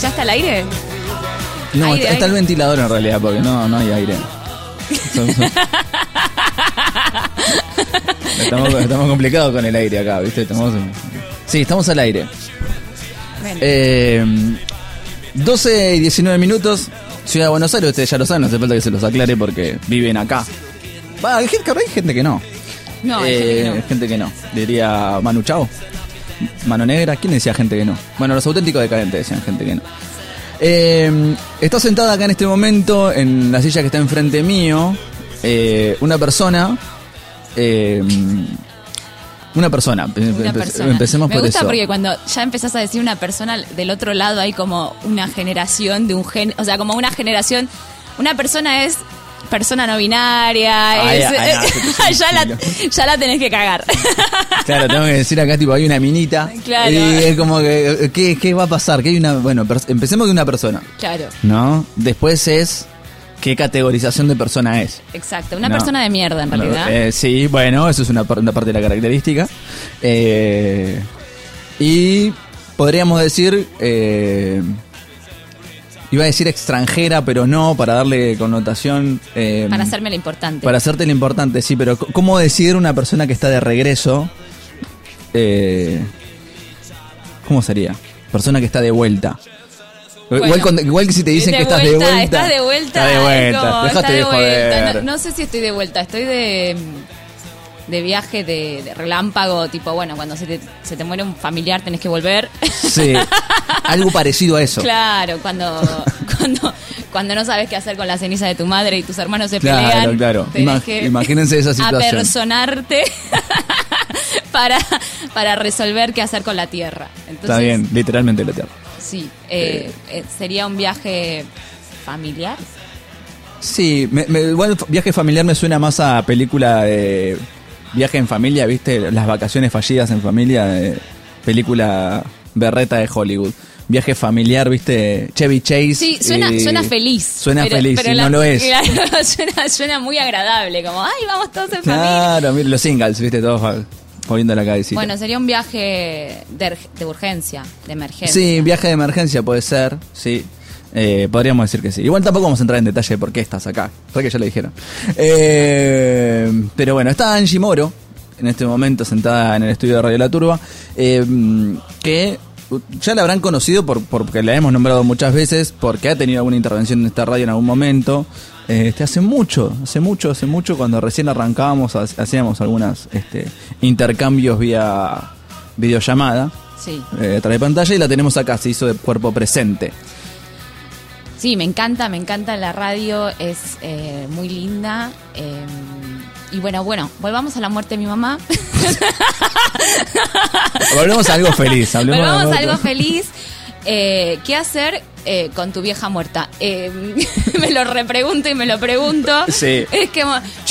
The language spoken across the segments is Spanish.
¿Ya está al aire? No, Aire, está, está el ventilador en realidad, porque no, no hay aire. Son- son- estamos, estamos complicados con el aire acá, ¿viste? Estamos, sí, estamos al aire. Eh, 12 y 19 minutos, Ciudad de Buenos Aires, ustedes ya lo saben, no hace falta que se los aclare porque viven acá. Va, hay gente, hay gente que no. no, hay Eh, gente que no. gente que no. Diría Manu Chao. Mano Negra. ¿Quién decía gente que no? Bueno, los auténticos decadentes decían gente que no. Eh, está sentada acá en este momento en la silla que está enfrente mío eh, una persona. eh, una persona. Una persona. Empecemos Me por gusta eso. porque cuando ya empezás a decir una persona, del otro lado hay como una generación de un gen, o sea, como una generación, una persona es persona no binaria, es- no, se puso ya, la, ya la tenés que cagar. Claro, tengo que decir acá, tipo, hay una minita. Claro. Y es como que, ¿qué, qué va a pasar? Que hay una, bueno, empecemos de una persona, claro, ¿no? Después es qué categorización de persona es. exacto. Una No. persona de mierda en realidad. Eh, sí, bueno, eso es una, par- una parte de la característica. Eh, y podríamos decir, eh, iba a decir extranjera, pero no, para darle connotación. eh, para hacerme lo importante. para hacerte lo importante, sí, pero ¿cómo decir una persona que está de regreso? Eh, ¿Cómo sería? Persona que está de vuelta. igual, Bueno, cuando- igual que si te dicen que estás de vuelta. Estás de vuelta. Estás de vuelta. está de de vuelta. joder. No, no sé si estoy de vuelta, estoy de, de viaje de, de relámpago, tipo, bueno, cuando se te, se te muere un familiar tenés que volver. Sí, algo parecido a eso. Claro, cuando, cuando, cuando no sabes qué hacer con la ceniza de tu madre y tus hermanos se Claro, pelean. claro. Ima- que imagínense esa situación. Apersonarte para, para resolver qué hacer con la tierra. Entonces, Está bien, literalmente la tierra. Sí, eh, eh, sería un viaje familiar. Sí, me, me- igual viaje familiar me suena más a película de viaje en familia, ¿viste? Las vacaciones fallidas en familia, de película berreta de Hollywood. Viaje familiar, ¿viste? Chevy Chase. Sí, suena, y- suena feliz. Suena pero- feliz, pero y la- no lo es. suena, suena muy agradable, como, ay, vamos todos en familia. Claro, los singles, ¿viste? Todos poniendo la cabecita. Bueno, sería un viaje de, de urgencia, de emergencia. Sí, viaje de emergencia puede ser, sí. Eh, podríamos decir que sí. Igual tampoco vamos a entrar en detalle de por qué estás acá. Fue que ya lo dijeron. Eh, pero bueno, está Angie Moro, en este momento sentada en el estudio de Radio La Turba, eh, que ya la habrán conocido por, porque la hemos nombrado muchas veces, porque ha tenido alguna intervención en esta radio en algún momento. Este, hace mucho, hace mucho, hace mucho, cuando recién arrancábamos, ha- hacíamos algunos este, intercambios vía videollamada Sí. eh, a través de pantalla y la tenemos acá, se hizo de cuerpo presente. Sí, me encanta, me encanta la radio, es eh, muy linda. eh, y bueno, bueno, volvamos a la muerte de mi mamá. Volvemos a algo feliz. volvamos a algo- feliz. Eh, ¿Qué hacer eh, con tu vieja muerta? Eh, me lo repregunto y me lo pregunto. Sí. Es que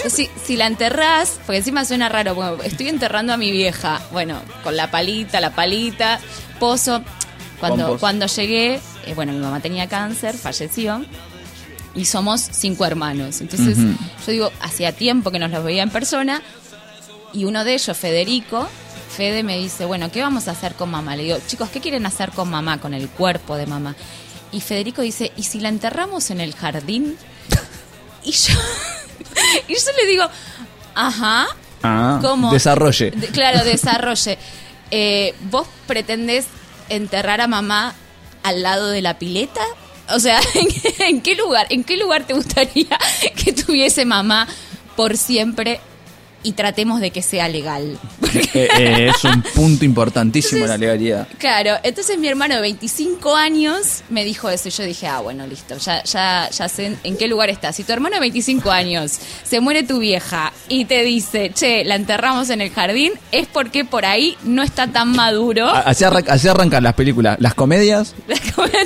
si, si la enterrás, porque encima suena raro, bueno, estoy enterrando a mi vieja. Bueno, con la palita, la palita, pozo. Cuando, cuando llegué, eh, bueno, mi mamá tenía cáncer, falleció. Y somos cinco hermanos. Entonces, yo digo, hacía tiempo que nos los veía en persona. Y uno de ellos, Federico, Fede me dice, bueno, ¿qué vamos a hacer con mamá? Le digo, chicos, ¿qué quieren hacer con mamá, con el cuerpo de mamá? Y Federico dice, ¿y si la enterramos en el jardín? Y yo, y yo le digo, ajá, Ah, ¿cómo? Desarrolle. De- claro, desarrolle. Eh, ¿Vos pretendés enterrar a mamá al lado de la pileta? O sea, ¿en, qué lugar? ¿En qué lugar te gustaría que tuviese mamá por siempre y tratemos de que sea legal? Porque- Eh, eh, es un punto importantísimo Entonces- la legalidad. Claro, entonces mi hermano de 25 años me dijo eso y yo dije, ah, bueno, listo, ya, ya, ya sé en, en qué lugar estás. Si tu hermano de 25 años se muere tu vieja y te dice, che, la enterramos en el jardín, es porque por ahí no está tan maduro. Así, arran- así arrancan las películas. Las comedias.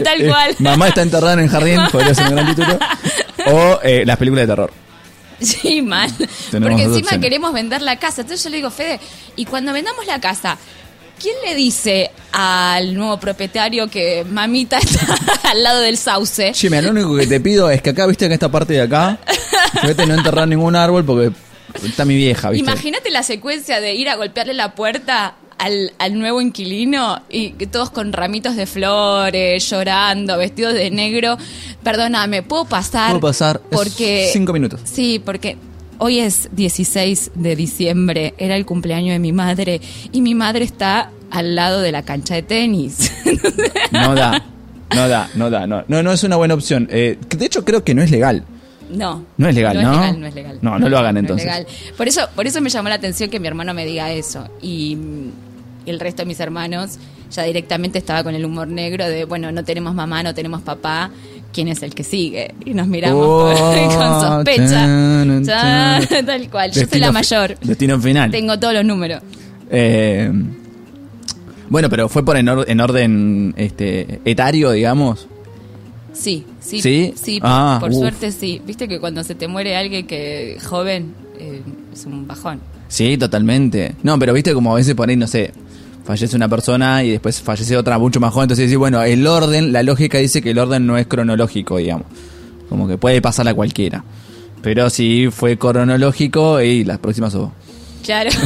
Tal eh, cual. mamá está enterrada en el jardín, podría ser un gran título. O eh, las películas de terror. Sí, mal. Tenemos Porque encima opciones. queremos vender la casa. Entonces yo le digo, Fede, y cuando vendamos la casa, ¿quién le dice al nuevo propietario que mamita está al lado del sauce? Che, mira, lo único que te pido es que acá, viste, en esta parte de acá, vete no enterrar ningún árbol porque está mi vieja, viste. Imagínate la secuencia de ir a golpearle la puerta al, al nuevo inquilino y todos con ramitos de flores, llorando, vestidos de negro. Perdóname, ¿puedo pasar? Puedo pasar, es Porque... cinco minutos. Sí, porque hoy es 16 de diciembre, era el cumpleaños de mi madre y mi madre está al lado de la cancha de tenis. No da, no da, no da, no, no, no es una buena opción. Eh, de hecho creo que no es legal. No. No es legal, no ¿no? Es legal, no es legal. No, no lo hagan es entonces. legal. Por eso, por eso me llamó la atención que mi hermano me diga eso. Y el resto de mis hermanos ya directamente estaba con el humor negro de, bueno, no tenemos mamá, no tenemos papá, ¿quién es el que sigue? Y nos miramos Oh, con sospecha. tan, Ya, tal cual. Yo soy la mayor. Destino final. Tengo todos los números. Eh, bueno, pero fue por en, or- en orden este, etario, digamos. Sí, sí. ¿Sí? Ah, por suerte sí. Viste que cuando se te muere alguien que joven eh, es un bajón. Sí, totalmente. No, pero viste como a veces por ahí, no sé, fallece una persona y después fallece otra mucho más joven. Entonces bueno, el orden, la lógica dice que el orden no es cronológico, digamos. Como que puede pasar a cualquiera. Pero si fue cronológico y las próximas vos. Claro.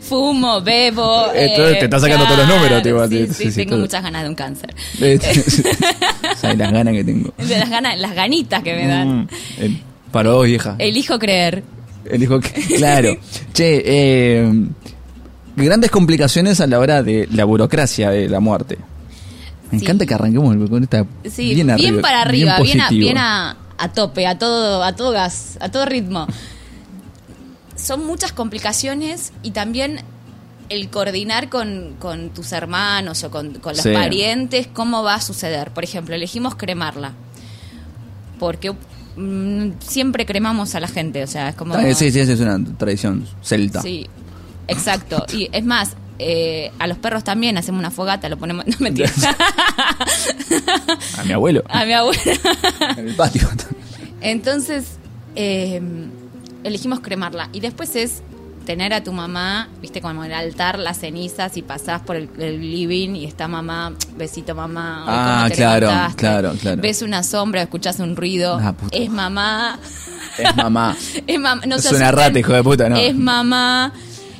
Fumo, bebo. Entonces te está sacando todos los números, tipo, Sí, sí, sí, tengo todo. muchas ganas de un cáncer. ¿Sabes las ganas que tengo? De las ganas, las ganitas que me dan. Mm, el- para vos, vieja. Elijo creer. Elijo que. Claro. che, eh, grandes complicaciones a la hora de la burocracia de la muerte. Me Sí. encanta que arranquemos con esta. Sí, bien, para arriba, bien, a, bien a, a tope, a todo, a todo gas, a todo ritmo. Son muchas complicaciones y también el coordinar con, con tus hermanos o con, con los Sí. parientes cómo va a suceder. Por ejemplo, elegimos cremarla. Porque mm, siempre cremamos a la gente, o sea, es como... Eh, Sí, sí, esa es una tradición celta. Sí, exacto. Y es más, eh, a los perros también hacemos una fogata, lo ponemos... No, mentira. A mi abuelo. a mi abuela. En el patio. Entonces, eh, elegimos cremarla. Y después es tener a tu mamá, viste, como en el altar, las cenizas y pasás por el, el living y está mamá, besito mamá. Ah, claro, levantaste. claro, claro. Ves una sombra, escuchás un ruido. Ah, es mamá. Es mamá. Es mam- no Es una rata, hijo de puta, ¿no? Es mamá.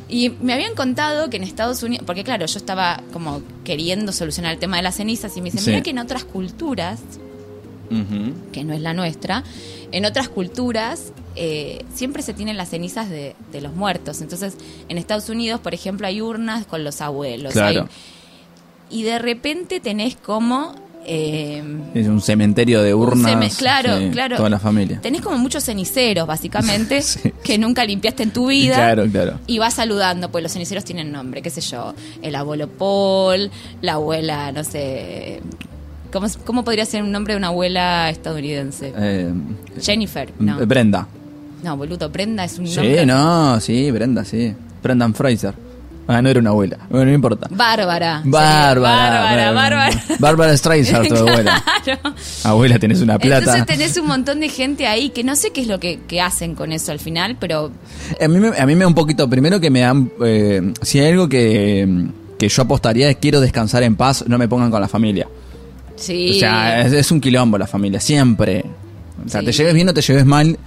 Y me habían contado que en Estados Unidos, porque claro, yo estaba como queriendo solucionar el tema de las cenizas y me dicen, Sí. mira que en otras culturas que no es la nuestra, en otras culturas eh, siempre se tienen las cenizas de, de los muertos. Entonces, en Estados Unidos, por ejemplo, hay urnas con los abuelos. Claro. hay- y de repente tenés como... eh, Es un cementerio de urnas. seme- claro, sí, claro. Toda la familia. Tenés como muchos ceniceros, básicamente, Sí. que nunca limpiaste en tu vida. Claro, claro. Y vas saludando, pues los ceniceros tienen nombre, qué sé yo. El abuelo Paul, la abuela, no sé. ¿Cómo, cómo podría ser un nombre de una abuela estadounidense? Eh, Jennifer, no. Brenda. No, boludo, Brenda es un Sí, nombre. no, sí, Brenda, sí. Brendan Fraser. Ah, no era una abuela. Bueno, no importa. Bárbara. Bárbara. Bárbara, Bárbara. Bárbara Streisand, tu abuela. Claro. Abuela, tenés una plata. Entonces tenés un montón de gente ahí que no sé qué es lo que, que hacen con eso al final, pero A mí, me, a mí me da un poquito, primero que me dan, eh, si hay algo que, que yo apostaría es quiero descansar en paz, no me pongan con la familia. sí. O sea, es, es un quilombo la familia, siempre. O sea, Sí. te lleves bien o te lleves mal,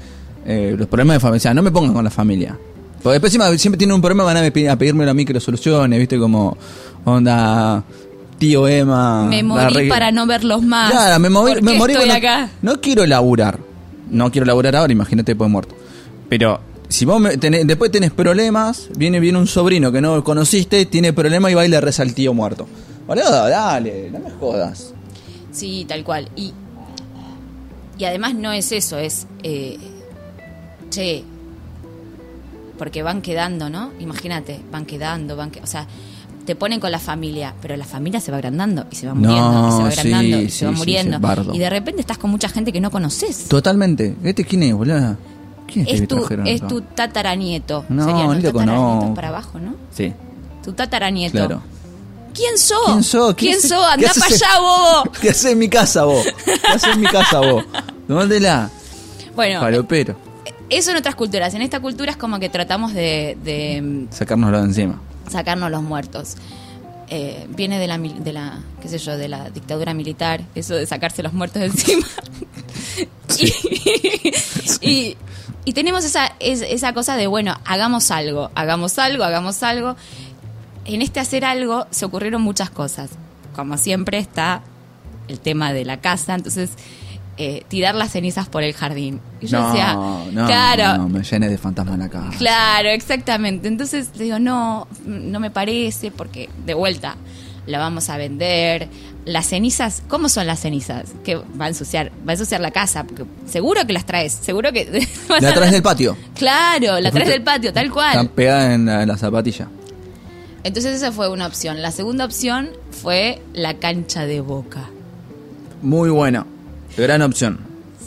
eh, los problemas de familia, o sea, no me pongan con la familia. Porque después encima siempre tienen un problema, van a, pe- a pedirme a mí que lo solucione, viste, como, onda, tío Emma. me morí para no verlos más. Claro, me morí, ¿Por me morí estoy acá. No quiero laburar. No quiero laburar ahora, imagínate después de muerto. Pero si vos me tenés- después tenés problemas, viene, viene un sobrino que no conociste, tiene problemas y va y le reza al tío muerto. Boludo, dale, no me jodas. Sí, tal cual. Y, y además no es eso, es. eh, che. Porque van quedando, ¿no? Imagínate, van quedando, van que, O sea, te ponen con la familia, pero la familia se va agrandando y se va No, muriendo, y se va sí, agrandando y sí, se va muriendo. sí, y de repente estás con mucha gente que no conoces. Totalmente. ¿Este quién es, boludo? ¿Quién es, este Es tu, es tu tataranieto. No, Serían ni los lo tataranietos conozco. para abajo, ¿no? Sí, Tu tataranieto. claro. ¿Quién sos? ¿Quién sos? ¿Qué ¿Quién sos? Andá para allá, bobo. ¿Qué haces en mi casa vos? ¿Qué haces en mi casa vos? Tómatela. Bueno, Falopero. Eso en otras culturas. En esta cultura es como que tratamos de, de, mm, Sacárnoslo de encima. sacarnos los muertos. Eh, viene de la, de la, qué sé yo, de la dictadura militar, eso de sacarse los muertos de encima. Y, y, Y tenemos esa, es- esa cosa de, bueno, hagamos algo, hagamos algo, hagamos algo. En este hacer algo se ocurrieron muchas cosas. Como siempre está el tema de la casa, entonces eh, tirar las cenizas por el jardín. Y yo no, decía, no, claro, no, me llené de fantasmas en la casa. Claro, exactamente. Entonces le digo, no, no me parece, porque de vuelta la vamos a vender. Las cenizas, ¿cómo son las cenizas? Que va a ensuciar, va a ensuciar la casa, porque seguro que las traes, seguro que La traes del patio. Claro, la traes del patio, tal Están cual. pegadas en la, en la zapatilla. Entonces esa fue una opción. La segunda opción fue la cancha de boca. Muy bueno. Gran opción.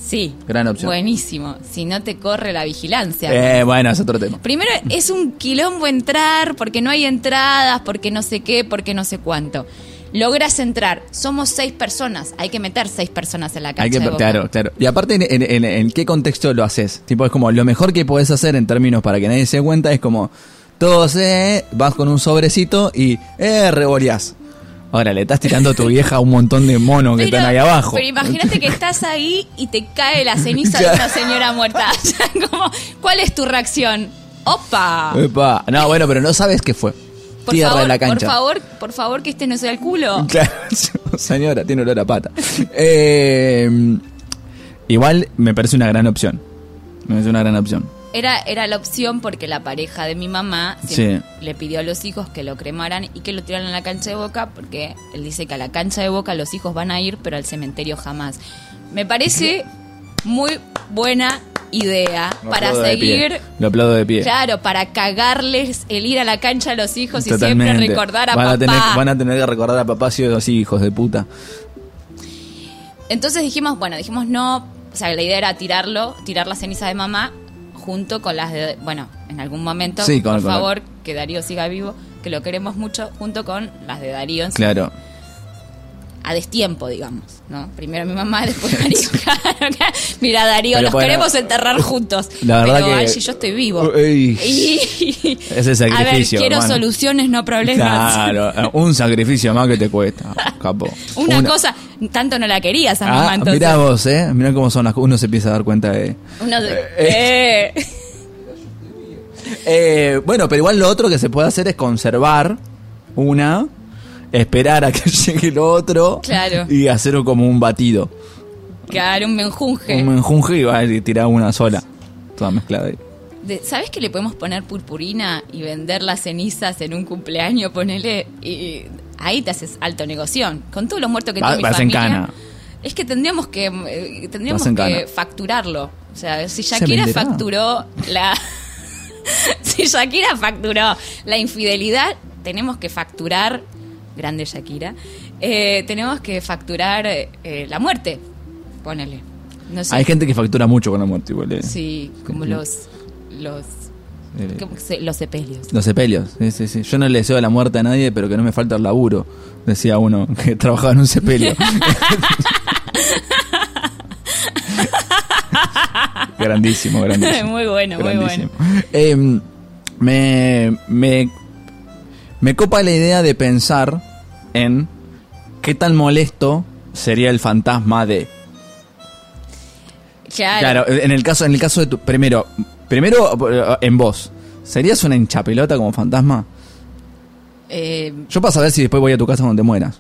Sí. Gran opción. Buenísimo. Si no te corre la vigilancia. Eh, bueno, es otro tema. Primero es un quilombo entrar porque no hay entradas, porque no sé qué, porque no sé cuánto. Logras entrar, somos seis personas, hay que meter seis personas en la cancha Hay que, de Boca. claro, claro. Y aparte, en, en- en- en qué contexto lo haces? Tipo, es como lo mejor que podés hacer en términos para que nadie se dé cuenta es como todos, eh, vas con un sobrecito y, eh, revoleás. Ahora, le estás tirando a tu vieja un montón de monos que Pero- están ahí abajo. Pero imagínate que estás ahí y te cae la ceniza de una señora muerta. Como, ¿Cuál es tu reacción? ¡Opa! Epa. No, bueno, pero no sabes qué fue. Por Tierra favor, la cancha. por favor, por favor, que este no sea el culo. Claro, señora, tiene olor a pata. Eh, igual me parece una gran opción. Me parece una gran opción. Era, era la opción porque la pareja de mi mamá siempre le pidió a los hijos que lo cremaran y que lo tiraran a la cancha de boca porque él dice que a la cancha de boca los hijos van a ir, pero al cementerio jamás. Me parece muy buena idea Lo para seguir, Lo aplaudo de pie. claro, para cagarles el ir a la cancha a los hijos y siempre recordar a van papá. A tener, van a tener que recordar a papá si así, hijos de puta. Entonces dijimos, bueno, dijimos no, o sea, la idea era tirarlo, tirar la ceniza de mamá junto con las de, bueno, en algún momento, Sí, con- por con- favor, que Darío siga vivo, que lo queremos mucho, junto con las de Darío, en- Claro. A destiempo, digamos, ¿no? Primero mi mamá, después Darío. Mira, Darío, Pero los bueno, queremos enterrar juntos. la verdad pero que- Angie, yo estoy vivo. Y- Ese sacrificio, A ver, quiero hermano. soluciones, no problemas. Claro, un sacrificio más que te cuesta, capo. Una, cosa, tanto no la querías a Ah, mamá, entonces. mirá vos, eh. Mirá cómo son las cosas. Uno se empieza a dar cuenta de. Uno Eh, eh. Eh, bueno, pero igual lo otro que se puede hacer es conservar una, esperar a que llegue lo otro Claro. y hacer como un batido. Claro, un menjunje. Un menjunje y va a tirar una sola. Toda mezclada ahí. De- ¿Sabes que le podemos poner purpurina y vender las cenizas en un cumpleaños? Ponele. Y ahí te haces alto negocio. Con todos los muertos que tiene mi familia. cana. Es que tendríamos que eh, tendríamos que cana. facturarlo. O sea, si Shakira facturó la. si Shakira facturó la infidelidad, tenemos que facturar. Grande Shakira. eh, tenemos que facturar eh, la muerte. Ponele. No sé. Hay gente que factura mucho con la muerte, igual. eh. Sí, como Sí. los. Los. Eh, ¿cómo se- los sepelios. Los sepelios, sí, sí, sí. Yo no le deseo la muerte a nadie, pero que no me falta el laburo, decía uno que trabajaba en un sepelio. grandísimo, grandísimo. Muy bueno, muy Grandísimo. Eh, me, me, me copa la idea de pensar en qué tan molesto sería el fantasma de. Claro. En el caso, en el caso de tu. Primero, primero eh, en vos. ¿Serías una hinchapelota como fantasma? Eh, Yo para saber si después voy a tu casa te mueras.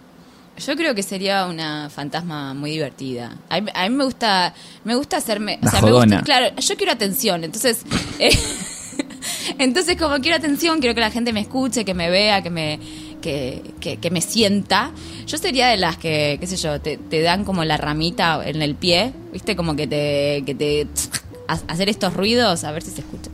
yo creo que sería una fantasma muy divertida. A mí, a mí me gusta, me gusta hacerme, o sea, me gusta, claro, yo quiero atención, entonces, eh, entonces como quiero atención, quiero que la gente me escuche, que me vea, que me, que, que, que me sienta. Yo sería de las que, qué sé yo, te, te dan como la ramita en el pie, viste, como que te, que te, ha- hacer estos ruidos, a ver si se escucha.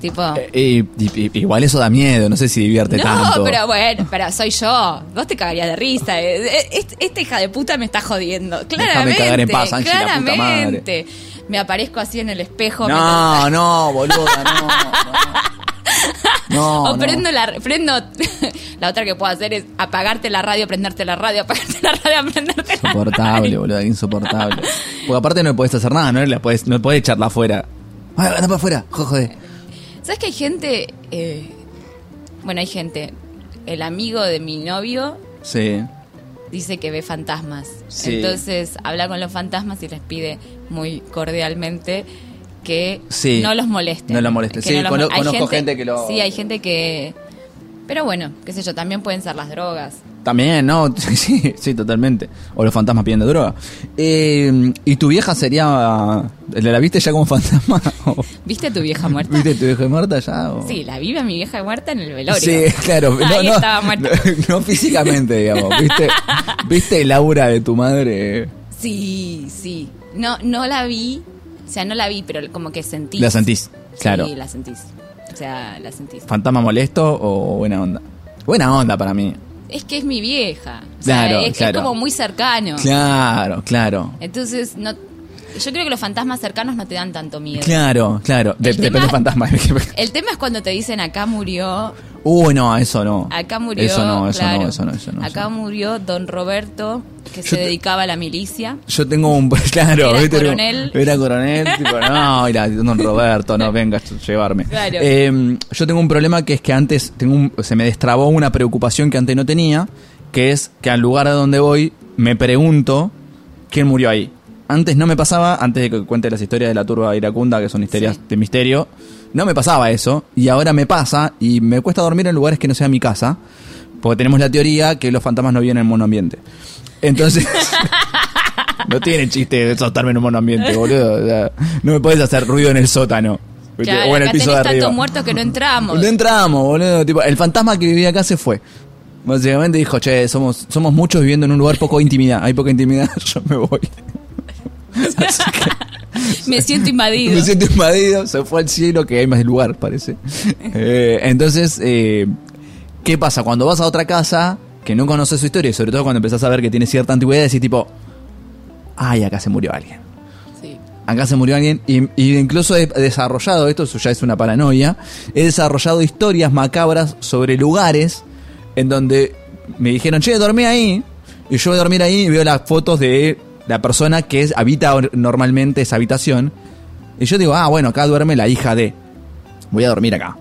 Tipo. Eh, y- igual eso da miedo, no sé si divierte No, tanto. pero bueno, pero soy yo. Vos te cagarías de risa. Eh, eh, est- Esta hija de puta me está jodiendo. Claramente. cagar en paz, Angie, la puta madre. Me aparezco así en el espejo. No, no, boluda, no. No, no. o no. prendo la prendo la otra que puedo hacer es apagarte la radio, prenderte la radio, apagarte la radio, prenderte la Insoportable, radio. boludo, insoportable. Porque aparte no podés hacer nada, no la podés, no podés echarla afuera. Ay, anda para afuera, joder. ¿Sabes que hay gente eh, bueno, hay gente el amigo de mi novio Sí. Dice que ve fantasmas. Sí. Entonces habla con los fantasmas y les pide muy cordialmente que Sí. no los moleste. No los moleste. Sí, los conozco gente que lo- Sí, hay gente que... Pero bueno, qué sé yo, también pueden ser las drogas. También, ¿no? Sí, sí, totalmente. O los fantasmas pidiendo droga. Eh, ¿Y tu vieja sería... ¿La viste ya como fantasma? ¿O ¿Viste a tu vieja muerta? ¿Viste tu vieja muerta ya? o- Sí, la vive a mi vieja muerta en el velorio. Sí, claro. No, Ahí no, estaba muerta. No, no físicamente, digamos. ¿Viste, ¿Viste el aura de tu madre? Sí, sí. No, no la vi, o sea, no la vi, pero como que sentí. La sentís, claro. Sí, la sentís. O sea, la sentís. ¿Fantasma molesto o buena onda? Buena onda para mí. Es que es mi vieja. O sea, Claro, es, es claro. como muy cercano. Claro, claro. Entonces, no, yo creo que los fantasmas cercanos no te dan tanto miedo. Claro, claro. De- El tema- del fantasma. El tema es cuando te dicen acá murió, Uy, no, eso no. acá murió. Eso no, eso claro, no, eso no, eso no. Acá eso no. murió don Roberto, que Yo se dedicaba a la milicia. Yo tengo un. Claro, Era ¿viste? coronel. Era coronel. tipo, no, mira, don Roberto, no vengas a llevarme. Claro. Eh, yo tengo un problema que es que antes tengo un- se me destrabó una preocupación que antes no tenía, que es que al lugar a donde voy me pregunto quién murió ahí. Antes no me pasaba, antes de que cuente las historias de la turba iracunda, que son historias Sí. de misterio, no me pasaba eso, y ahora me pasa, y me cuesta dormir en lugares que no sea mi casa, porque tenemos la teoría que los fantasmas no viven en monoambiente. Entonces, no tiene chiste de soltarme en un monoambiente, boludo. o sea, no me podés hacer ruido en el sótano. o en el piso de arriba. muertos que no entramos. No entramos, boludo. Tipo, el fantasma que vivía acá se fue. Básicamente dijo, che, somos, somos muchos viviendo en un lugar poco intimidad. Hay poca intimidad, yo me voy. Así que Me siento invadido. me siento invadido, se fue al cielo que hay más lugar, parece. Eh, entonces, eh, ¿qué pasa? Cuando vas a otra casa que no conoces su historia, y sobre todo cuando empezás a ver que tiene cierta antigüedad, decís tipo, ay, acá se murió alguien. Sí. Acá se murió alguien y, y incluso he desarrollado, esto ya es una paranoia, he desarrollado historias macabras sobre lugares en donde me dijeron, che, dormí ahí. Y yo voy a dormir ahí y veo las fotos de la persona que habita or- normalmente esa habitación. Y yo digo, ah, bueno, acá duerme la hija de. Voy a dormir acá.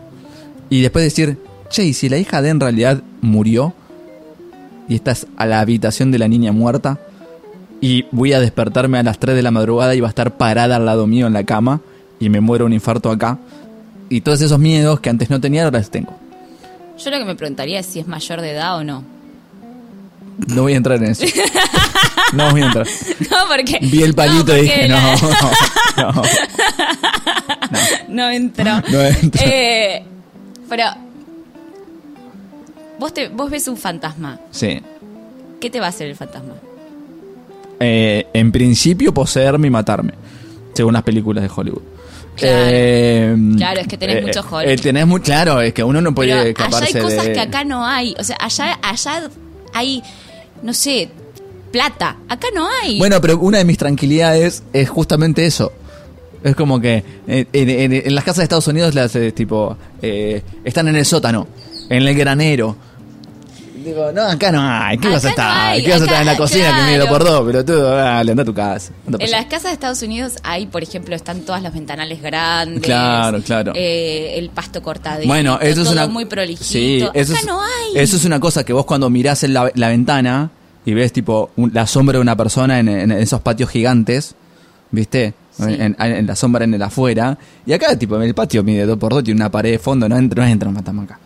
Y después decir, che, ¿y si la hija de en realidad murió? Y esta es a la habitación de la niña muerta y voy a despertarme a las 3 de la madrugada y va a estar parada al lado mío en la cama y me muero un infarto acá. Y todos esos miedos que antes no tenía ahora los tengo. Yo lo que me preguntaría es si es mayor de edad o no. No voy a entrar en eso. No voy a entrar. No, porque. Vi el palito no, y dije, no, no, no. No entró. No entró. Eh, pero. Vos, te, vos ves un fantasma. Sí. ¿Qué te va a hacer el fantasma? Eh, en principio poseerme y matarme. Según las películas de Hollywood. Claro. Eh, Claro, es que tenés mucho Hollywood. eh, tenés muy claro, es que uno no puede Pero allá hay escaparse cosas de... que acá no hay. O sea, allá, allá hay, no sé, plata. Acá no hay. Bueno, pero una de mis tranquilidades es justamente eso. Es como que eh, en, en- en las casas de Estados Unidos las eh, tipo eh, están en el sótano, en el granero. Digo, no, acá no hay. ¿Qué Acá vas a no estar? hay, ¿Qué vas a estar en la cocina que mide por dos? Pero tú, dale, anda a tu casa. anda En las casas de Estados Unidos hay, por ejemplo, están todas los ventanales grandes. Claro, claro. eh, el pasto cortadito. Bueno, eso es una. muy prolijito. Sí, eso Acá es, no hay. Eso es una cosa que vos cuando mirás en la, la ventana y ves tipo un- la sombra de una persona en, en esos patios gigantes, ¿viste? Sí. En, en- en la sombra en el afuera. Y acá, tipo, en el patio mide dos por dos, tiene una pared de fondo, no entra, no entra un fantasma acá.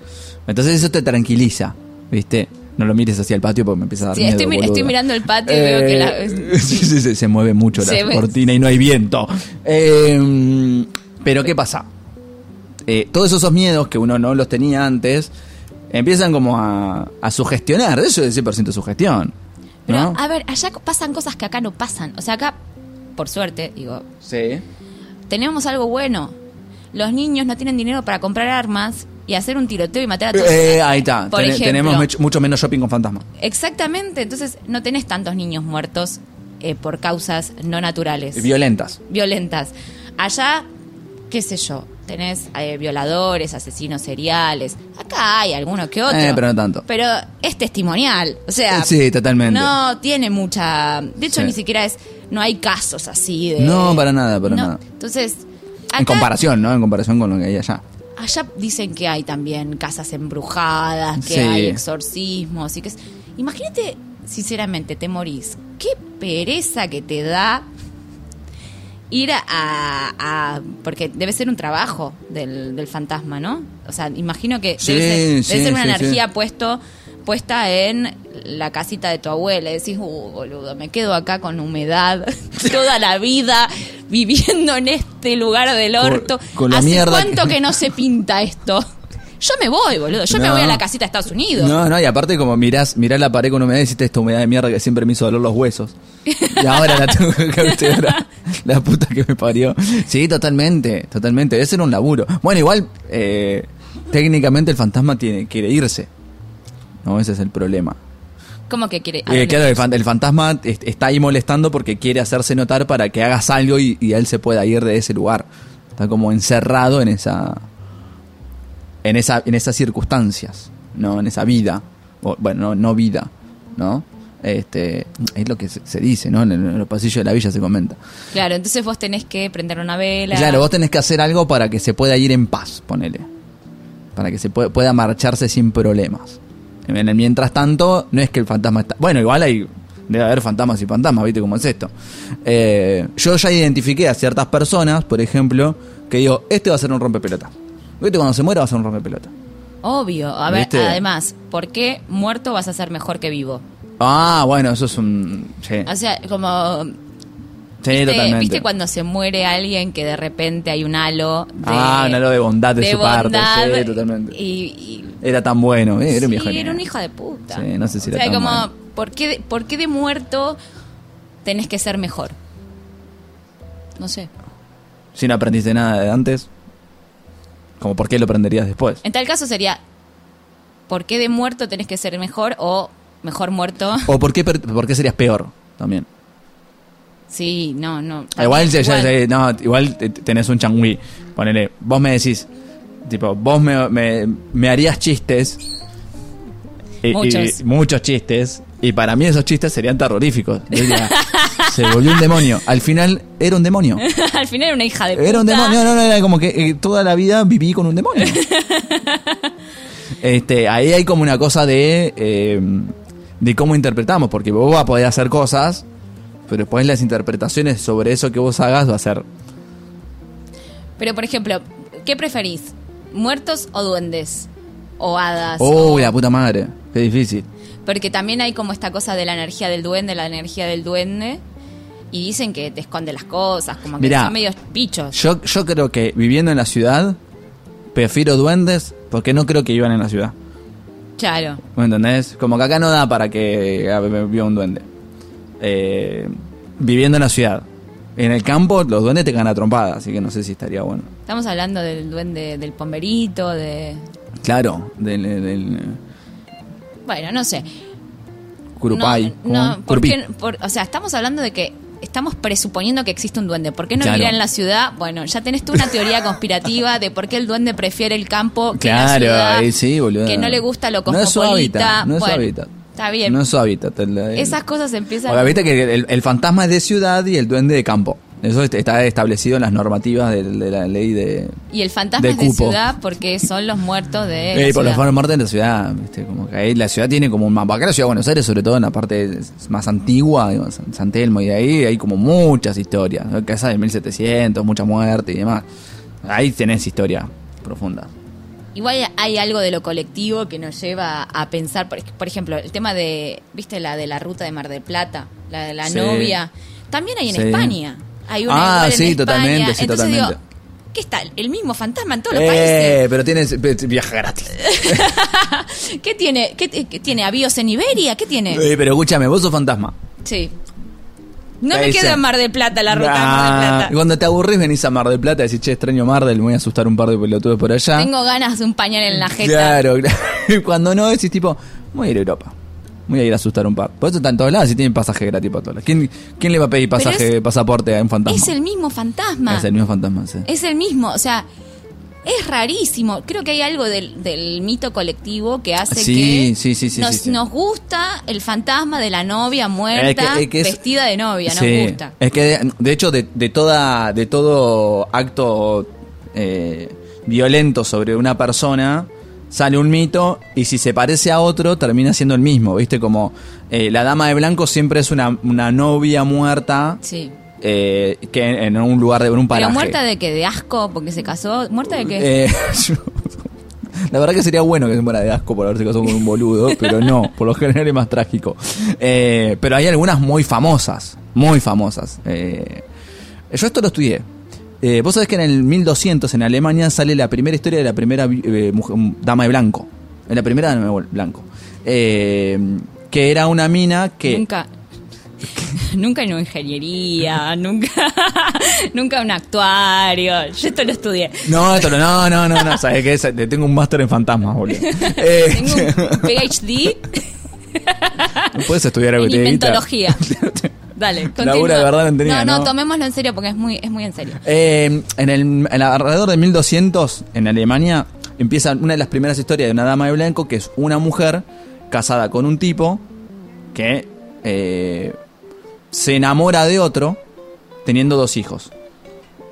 Entonces eso te tranquiliza, ¿viste? No lo mires hacia el patio porque me empieza a dar Sí, miedo, estoy, mi- estoy mirando el patio y veo que la. Eh, sí, sí, sí, se mueve mucho Se la cortina y no hay viento. Eh, pero ¿qué pasa? Eh, todos esos miedos que uno no los tenía antes empiezan como a, a sugestionar. Eso es 100% sugestión. Pero, ¿no? a ver, allá pasan cosas que acá no pasan. O sea, acá, por suerte, digo, Sí. tenemos algo bueno. Los niños no tienen dinero para comprar armas y hacer un tiroteo y matar a todos. Eh, ahí está. Por Ten- ejemplo. tenemos mucho, menos shopping con fantasma. Exactamente, entonces no tenés tantos niños muertos eh, por causas no naturales, Violentas. violentas. Allá, qué sé yo, tenés eh, violadores, asesinos seriales. Acá hay alguno que otro. Eh, pero no tanto. Pero es testimonial, o sea. Eh, sí, totalmente. No tiene mucha. De hecho, Sí. ni siquiera es. No hay casos así de. No, para nada, para No, nada. Entonces. En comparación, ¿no? En comparación con lo que hay allá. Allá dicen que hay también casas embrujadas, que Sí. hay exorcismos y que es- imagínate, sinceramente, te morís. Qué pereza que te da ir a, a- porque debe ser un trabajo del, del fantasma, ¿no? O sea, imagino que Sí, debe ser, debe sí, ser una energía puesto puesta en la casita de tu abuela y decís, uh, boludo, me quedo acá con humedad toda la vida viviendo en este lugar del orto. con la ¿Hace mierda cuánto que- que... no se pinta esto? Yo me voy, boludo. Yo me voy a la casita de Estados Unidos. No, no, y aparte como mirás, mirás la pared con humedad y hiciste esta humedad de mierda que siempre me hizo doler los huesos. Y ahora la tengo que cautear. La puta que me parió. Sí, totalmente, totalmente. Debe ser un laburo. Bueno, igual, eh, técnicamente el fantasma tiene, quiere irse. No, ese es el problema. ¿Cómo que quiere? Eh, claro, el, fan- el fantasma est- está ahí molestando porque quiere hacerse notar para que hagas algo y, y él se pueda ir de ese lugar. Está como encerrado en esa en esa en esas circunstancias, no en esa vida. O, bueno, no, no vida, ¿no? Este, es lo que se, se dice, ¿no? En, en los pasillos de la villa se comenta. Claro, entonces vos tenés que prender una vela. Claro, vos tenés que hacer algo para que se pueda ir en paz, ponele. Para que se pueda, pueda marcharse sin problemas. En el mientras tanto, no es que el fantasma está. Bueno, igual hay. Debe haber fantasmas y fantasmas, ¿viste cómo es esto? Eh, yo ya identifiqué a ciertas personas, por ejemplo, que digo, este va a ser un rompepelota. ¿Viste? Cuando se muera va a ser un rompepelota. Obvio. A ver, ¿Viste? además, ¿por qué muerto vas a ser mejor que vivo? Ah, bueno, eso es un. Sí, O sea, como... sí ¿viste, totalmente. ¿Viste cuando se muere alguien que de repente hay un halo de... Ah, un halo de bondad de su parte, bondad sí, totalmente. Y, y- Era tan bueno, eh, era un sí, viejo. de era un hijo de puta. Sí, no sé si o era sea, tan como, bueno. ¿por qué, de, ¿por qué de muerto tenés que ser mejor? No sé. Si no aprendiste nada de antes, como por qué lo aprenderías después. En tal caso sería, ¿por qué de muerto tenés que ser mejor o mejor muerto? O por qué, por qué serías peor también. Sí, no, no. Igual, también, ya- ya- igual. no, igual te- tenés un changui. Ponele, vos me decís, tipo, vos me, me, me harías chistes. y- y- Muchos. chistes. Y para mí esos chistes serían terroríficos. Diría, se volvió un demonio. Al final era un demonio. Al final era una hija de puta. Era un demonio, no, no, era como que eh, toda la vida viví con un demonio. este, ahí hay como una cosa de, eh, de cómo interpretamos, porque vos vas a poder hacer cosas, pero después las interpretaciones sobre eso que vos hagas va a ser... Pero, por ejemplo, ¿qué preferís? ¿Muertos o duendes? ¿O hadas? ¡Oh, o- la puta madre! ¡Qué difícil! Porque también hay como esta cosa de la energía del duende, la energía del duende. Y dicen que te esconde las cosas, como que Mirá, son medios bichos. Yo, yo creo que viviendo en la ciudad, prefiero duendes porque no creo que vivan en la ciudad. Claro. ¿Me entendés? Como que acá no da para que viva un duende. Eh, viviendo en la ciudad. En el campo, los duendes te ganan a trompada, así que no sé si estaría bueno. Estamos hablando del duende del pomberito, de... Claro, del, del Bueno, no sé. Curupay. No, no, ¿cómo? ¿por Curupí. qué- por- o sea, estamos hablando de que estamos presuponiendo que existe un duende. ¿Por qué no Claro. en la ciudad? Bueno, ya tenés tú una teoría conspirativa de por qué el duende prefiere el campo que la Claro, ciudad. ahí sí, boludo. Que no le gusta lo No es su cosmopolita. hábitat, no es su hábitat. Está bien. No es su hábitat. el- el- Esas cosas empiezan... Porque viste que el, el fantasma es de ciudad y el duende de campo. Eso est- está establecido en las normativas de, de la ley de... Y el fantasma de es de cupo. ciudad porque son los muertos de. la Eh, por los muertos en la ciudad, ¿viste? Como que ahí la ciudad tiene como un mapa. Acá la ciudad de Buenos Aires, sobre todo en la parte más antigua, digo, San, Telmo, y de ahí hay como muchas historias. Casa de 1700, mucha muerte y demás. Ahí tenés historia profunda. Igual hay algo de lo colectivo que nos lleva a pensar, por, por ejemplo, el tema de, ¿viste la de la ruta de Mar del Plata? La de la Sí. novia. También hay en Sí. España. Hay una Ah, igual en sí, España. totalmente, sí, Entonces totalmente. digo, ¿qué está? El mismo fantasma en todos los Eh, países. pero tienes eh, viaja gratis. ¿Qué tiene? ¿Qué, qué tiene? ¿Avíos en Iberia? ¿Qué tiene? Eh, pero escúchame, vos sos fantasma. Sí. No me quedo en Mar del Plata, la ruta de Mar del y Plata. Cuando te aburrís venís a Mar del Plata y decís, che, extraño Mar del, me voy a asustar un par de pelotudos por allá. Tengo ganas de un pañal en la jeta. Claro, claro. Y Cuando no decís tipo, voy a ir a Europa. Voy a ir a asustar un par. Por eso están en todos lados y tienen pasaje gratis para todos lados. ¿Quién, quién le va a pedir pasaje, es- pasaporte a un fantasma? Es el mismo fantasma. Es el mismo fantasma, sí. Es el mismo, o sea, es rarísimo. Creo que hay algo del, del mito colectivo que hace Sí, que sí, sí, sí, nos, nos gusta el fantasma de la novia muerta Es que- es que es- vestida de novia, nos gusta. Es que de, de hecho de, de toda de todo acto eh, violento sobre una persona sale un mito y si se parece a otro termina siendo el mismo, ¿viste? Como eh, la dama de blanco siempre es una, una novia muerta Sí. Eh, que en un lugar de en un paraje. ¿Pero muerta de qué? ¿De asco? Porque se casó. ¿Muerta de qué? Eh, la verdad que sería bueno que se muera de asco por haberse casado con un boludo, pero no, por lo general es más trágico. Eh, pero hay algunas muy famosas, muy famosas. Yo esto lo estudié. Vos sabés que en el 1200 en Alemania sale la primera historia de la primera mujer- dama de blanco. En la primera dama de blanco. Que era una mina que... Nunca. Nunca en una ingeniería, nunca, nunca un actuario. Yo esto lo estudié. No, esto no, no, no, no, no, sabes que es- tengo un máster en fantasmas, boludo. Eh, Tengo un PhD no puedes estudiar algo en. Dale, continúa. Labura de verdad no tenía, no, ¿no? tomémoslo en serio porque es muy, es muy en serio. Eh, en el en alrededor de 1200 en Alemania empieza una de las primeras historias de una dama de blanco que es una mujer casada con un tipo que eh, se enamora de otro teniendo dos hijos.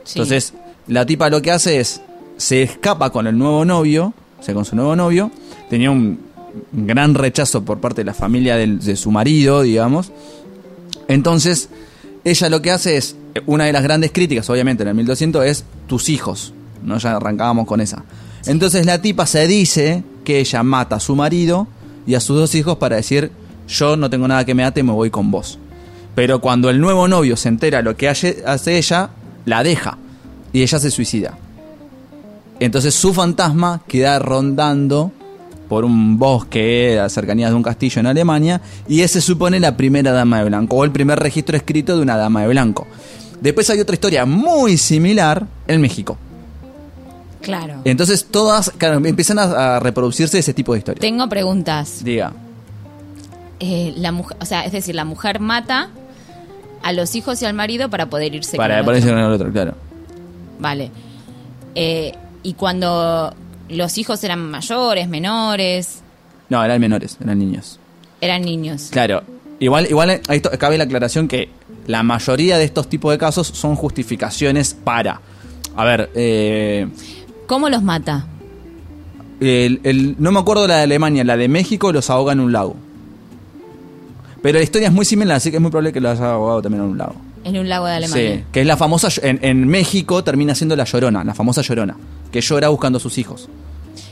Sí. Entonces la tipa lo que hace es se escapa con el nuevo novio, o sea, con su nuevo novio. Tenía un gran rechazo por parte de la familia del- de su marido, digamos. Entonces, ella lo que hace es, una de las grandes críticas, obviamente, en el 1200 es tus hijos. ¿no? Ya arrancábamos con esa. Entonces la tipa se dice que ella mata a su marido y a sus dos hijos para decir, yo no tengo nada que me ate, me voy con vos. Pero cuando el nuevo novio se entera lo que hace, ella, la deja. Y ella se suicida. Entonces su fantasma queda rondando por un bosque a cercanías de un castillo en Alemania y ese supone la primera dama de blanco o el primer registro escrito de una dama de blanco. Después hay otra historia muy similar en México. Claro. Entonces todas claro, empiezan a, a reproducirse ese tipo de historias. Tengo preguntas. Diga. Eh, la mujer, o sea, es decir, la mujer mata a los hijos y al marido para poder irse Para con el ponerse con el otro, claro. Vale. Eh, y cuando los hijos eran mayores, menores, No, eran menores, eran niños. eran niños. Claro. Igual, igual esto, cabe la aclaración que la mayoría de estos tipos de casos son justificaciones para. A ver, eh, ¿Cómo los mata? el- el- no me acuerdo la de Alemania, la de México los ahoga en un lago. Pero la historia es muy similar, así que es muy probable que los haya ahogado también en un lago. En un lago de Alemania. Sí, que es la famosa. En, en México termina siendo la llorona, la famosa llorona, que llora buscando a sus hijos.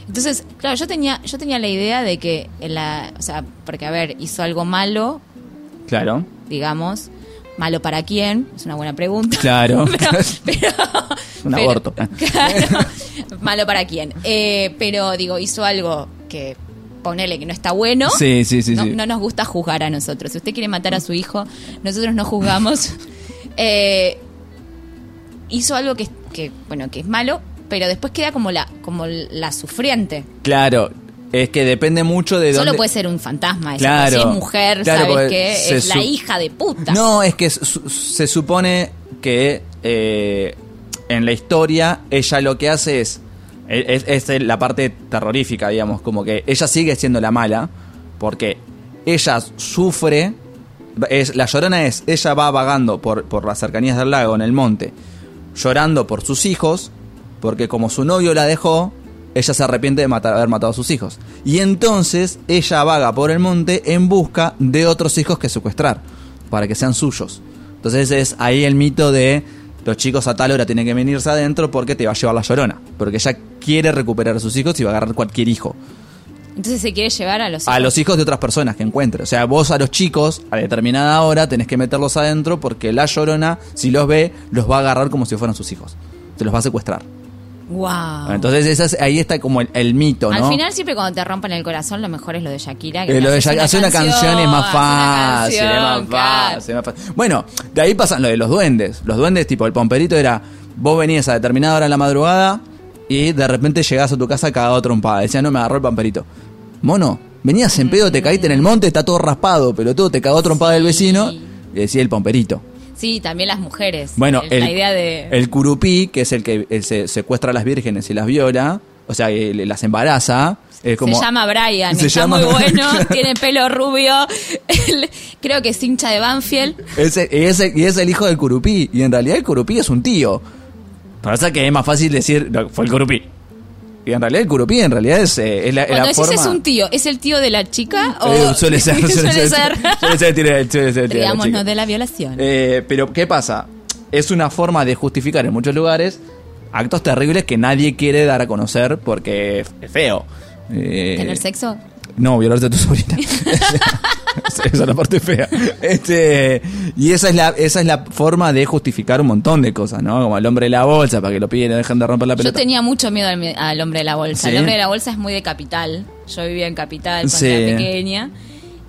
Entonces, claro, yo tenía, yo tenía la idea de que, la, o sea, porque a ver, hizo algo malo, Claro. digamos, malo para quién, es una buena pregunta. Claro. pero, pero- Un pero- aborto. Claro, malo para quién. Eh, pero digo, hizo algo que ponele que no está bueno. Sí, sí, sí, no, sí. no nos gusta juzgar a nosotros. Si usted quiere matar a su hijo, nosotros no juzgamos. Eh, hizo algo que, que, bueno, que es malo, pero después queda como la, como la sufriente. Claro. Es que depende mucho de Solo dónde. puede ser un fantasma. esa, Claro. Si es mujer, Claro, ¿sabes qué? Es la hija de puta. No, es que su- se supone que eh, en la historia ella lo que hace es, es, la parte terrorífica, digamos, como que ella sigue siendo la mala, porque ella sufre, es, la llorona es, ella va vagando por, por las cercanías del lago, en el monte, llorando por sus hijos, porque como su novio la dejó, ella se arrepiente de haber matado a sus hijos. Y entonces ella vaga por el monte en busca de otros hijos que secuestrar, para que sean suyos. Entonces es ahí el mito de los chicos a tal hora tienen que venirse adentro porque te va a llevar la llorona. Porque ella quiere recuperar a sus hijos y va a agarrar cualquier hijo. Entonces se quiere llevar a los A hijos. los hijos de otras personas que encuentre. O sea, vos a los chicos, a determinada hora, tenés que meterlos adentro porque la llorona, si los ve, los va a agarrar como si fueran sus hijos. Se los va a secuestrar. Wow. Entonces esa es- ahí está como el, el mito, ¿no? Al final, siempre cuando te rompan el corazón, lo mejor es lo de Shakira. que Eh, lo de Shakira- hacer una canción es más fácil, es más claro. fácil, es más fácil. Bueno, de ahí pasan lo de los duendes. Los duendes, tipo, el pomperito era, vos venías a determinada hora en la madrugada y de repente llegás a tu casa cagado trompada. Decía, no, me agarró el pomperito. Mono, venías en pedo, te caíste en el monte, está todo raspado, pero todo te cagó trompada del vecino. Y decía el pomperito. Sí, también las mujeres. Bueno, El- la idea de... el curupí, que es el que el se secuestra a las vírgenes y las viola, o sea, le- las embaraza. Es como, se llama Brian, Se está llama- muy bueno, tiene pelo rubio, creo que es hincha de Banfield. Ese- y, ese- y es el hijo del curupí. Y en realidad el curupí es un tío. Pasa que es más fácil decir, "No, fue el curupí. Y en realidad el curupí en realidad es, eh, es la, Cuando la forma... es un tío, ¿es el tío de la chica o...? Eh, suele ser, suele, Suele ser. ser. Suele ser, suele ser, tiene la chica. de la violación. Eh, pero, ¿qué pasa? es una forma de justificar en muchos lugares actos terribles que nadie quiere dar a conocer porque es feo. Eh, ¿Tener sexo? No, violarte a tu sobrina. esa es la parte fea. Este, y esa es la esa es la forma de justificar un montón de cosas, ¿no? Como el hombre de la bolsa, para que lo piden y dejen de romper la Yo pelota. tenía mucho miedo al, al hombre de la bolsa. Sí. El hombre de la bolsa es muy de capital. Yo vivía en capital cuando Sí. era pequeña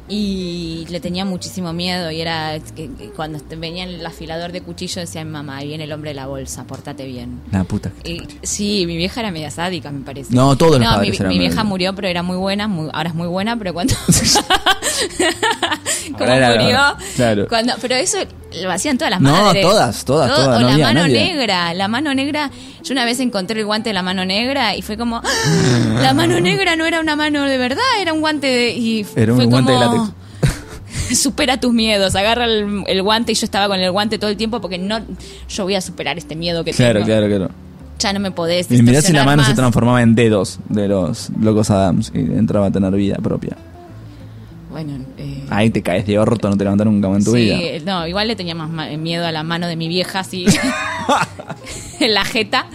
y le tenía muchísimo miedo. Y era que, que cuando venía el afilador de cuchillo decía mi mamá, ahí viene el hombre de la bolsa, portate bien. La puta. Y, sí, mi vieja era media sádica, me parece. No, todos los No, padres mi, eran mi vieja medio- murió, pero era muy buena. muy- ahora es muy buena, pero cuando. ¿Cómo Ahora era- murió? claro. Cuando, pero eso lo hacían todas las No, madres. todas, todas, Todo- todas, O no la había mano nadie. negra. La mano negra. Yo una vez encontré el guante de la mano negra y fue como. ¡Ah! La mano negra no era una mano de verdad, era un guante de. Y Era un fue guante de como, látex. Supera tus miedos, agarra el, el guante y yo estaba con el guante todo el tiempo porque no, yo voy a superar este miedo que Claro, tengo. claro, claro. Ya no me podés. Y mirá si la mano se transformaba en dedos de los locos Adams y entraba a tener vida propia. Bueno, eh, Ahí te caes de orto, no te levantas nunca en tu sí, vida. no, igual le tenía más miedo a la mano de mi vieja así en la jeta,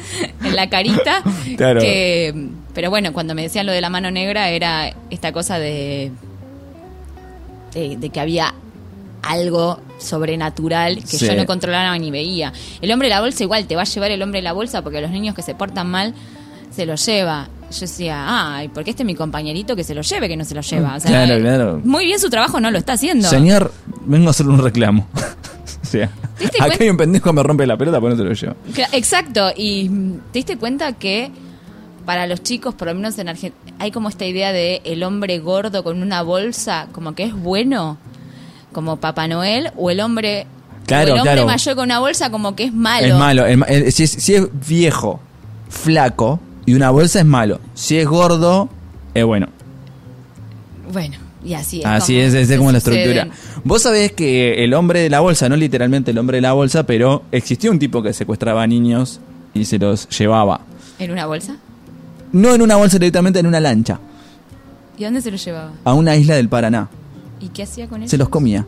en la carita. Claro. que- pero bueno, cuando me decían lo de la mano negra era esta cosa de, de, de que había algo sobrenatural que Sí. yo no controlaba ni veía. El hombre de la bolsa igual te va a llevar el hombre de la bolsa porque los niños que se portan mal se lo lleva. Yo decía, ay, porque este es mi compañerito que se lo lleve, que no se lo lleva. O sea, Claro, claro. Muy bien su trabajo no lo está haciendo. Señor, vengo a hacerle un reclamo. o sea, ¿Te diste acá hay un pendejo que me rompe la pelota, pues no se lo llevo. Exacto, y mm, te diste cuenta que para los chicos, por lo menos en Argentina, hay como esta idea de el hombre gordo con una bolsa, como que es bueno, como Papá Noel, o el hombre, Claro, o el hombre claro. mayor con una bolsa, como que es malo. Es malo. el el- si, es, si es viejo, flaco y una bolsa es malo. Si es gordo, es bueno. Bueno, y así es. Así como es, esa se es como la estructura. Vos sabés que el hombre de la bolsa, no literalmente el hombre de la bolsa, pero existía un tipo que secuestraba niños y se los llevaba. ¿En una bolsa? No en una bolsa directamente, en una lancha. ¿Y dónde se lo llevaba? A una isla del Paraná. ¿Y qué hacía con él? Se los comía.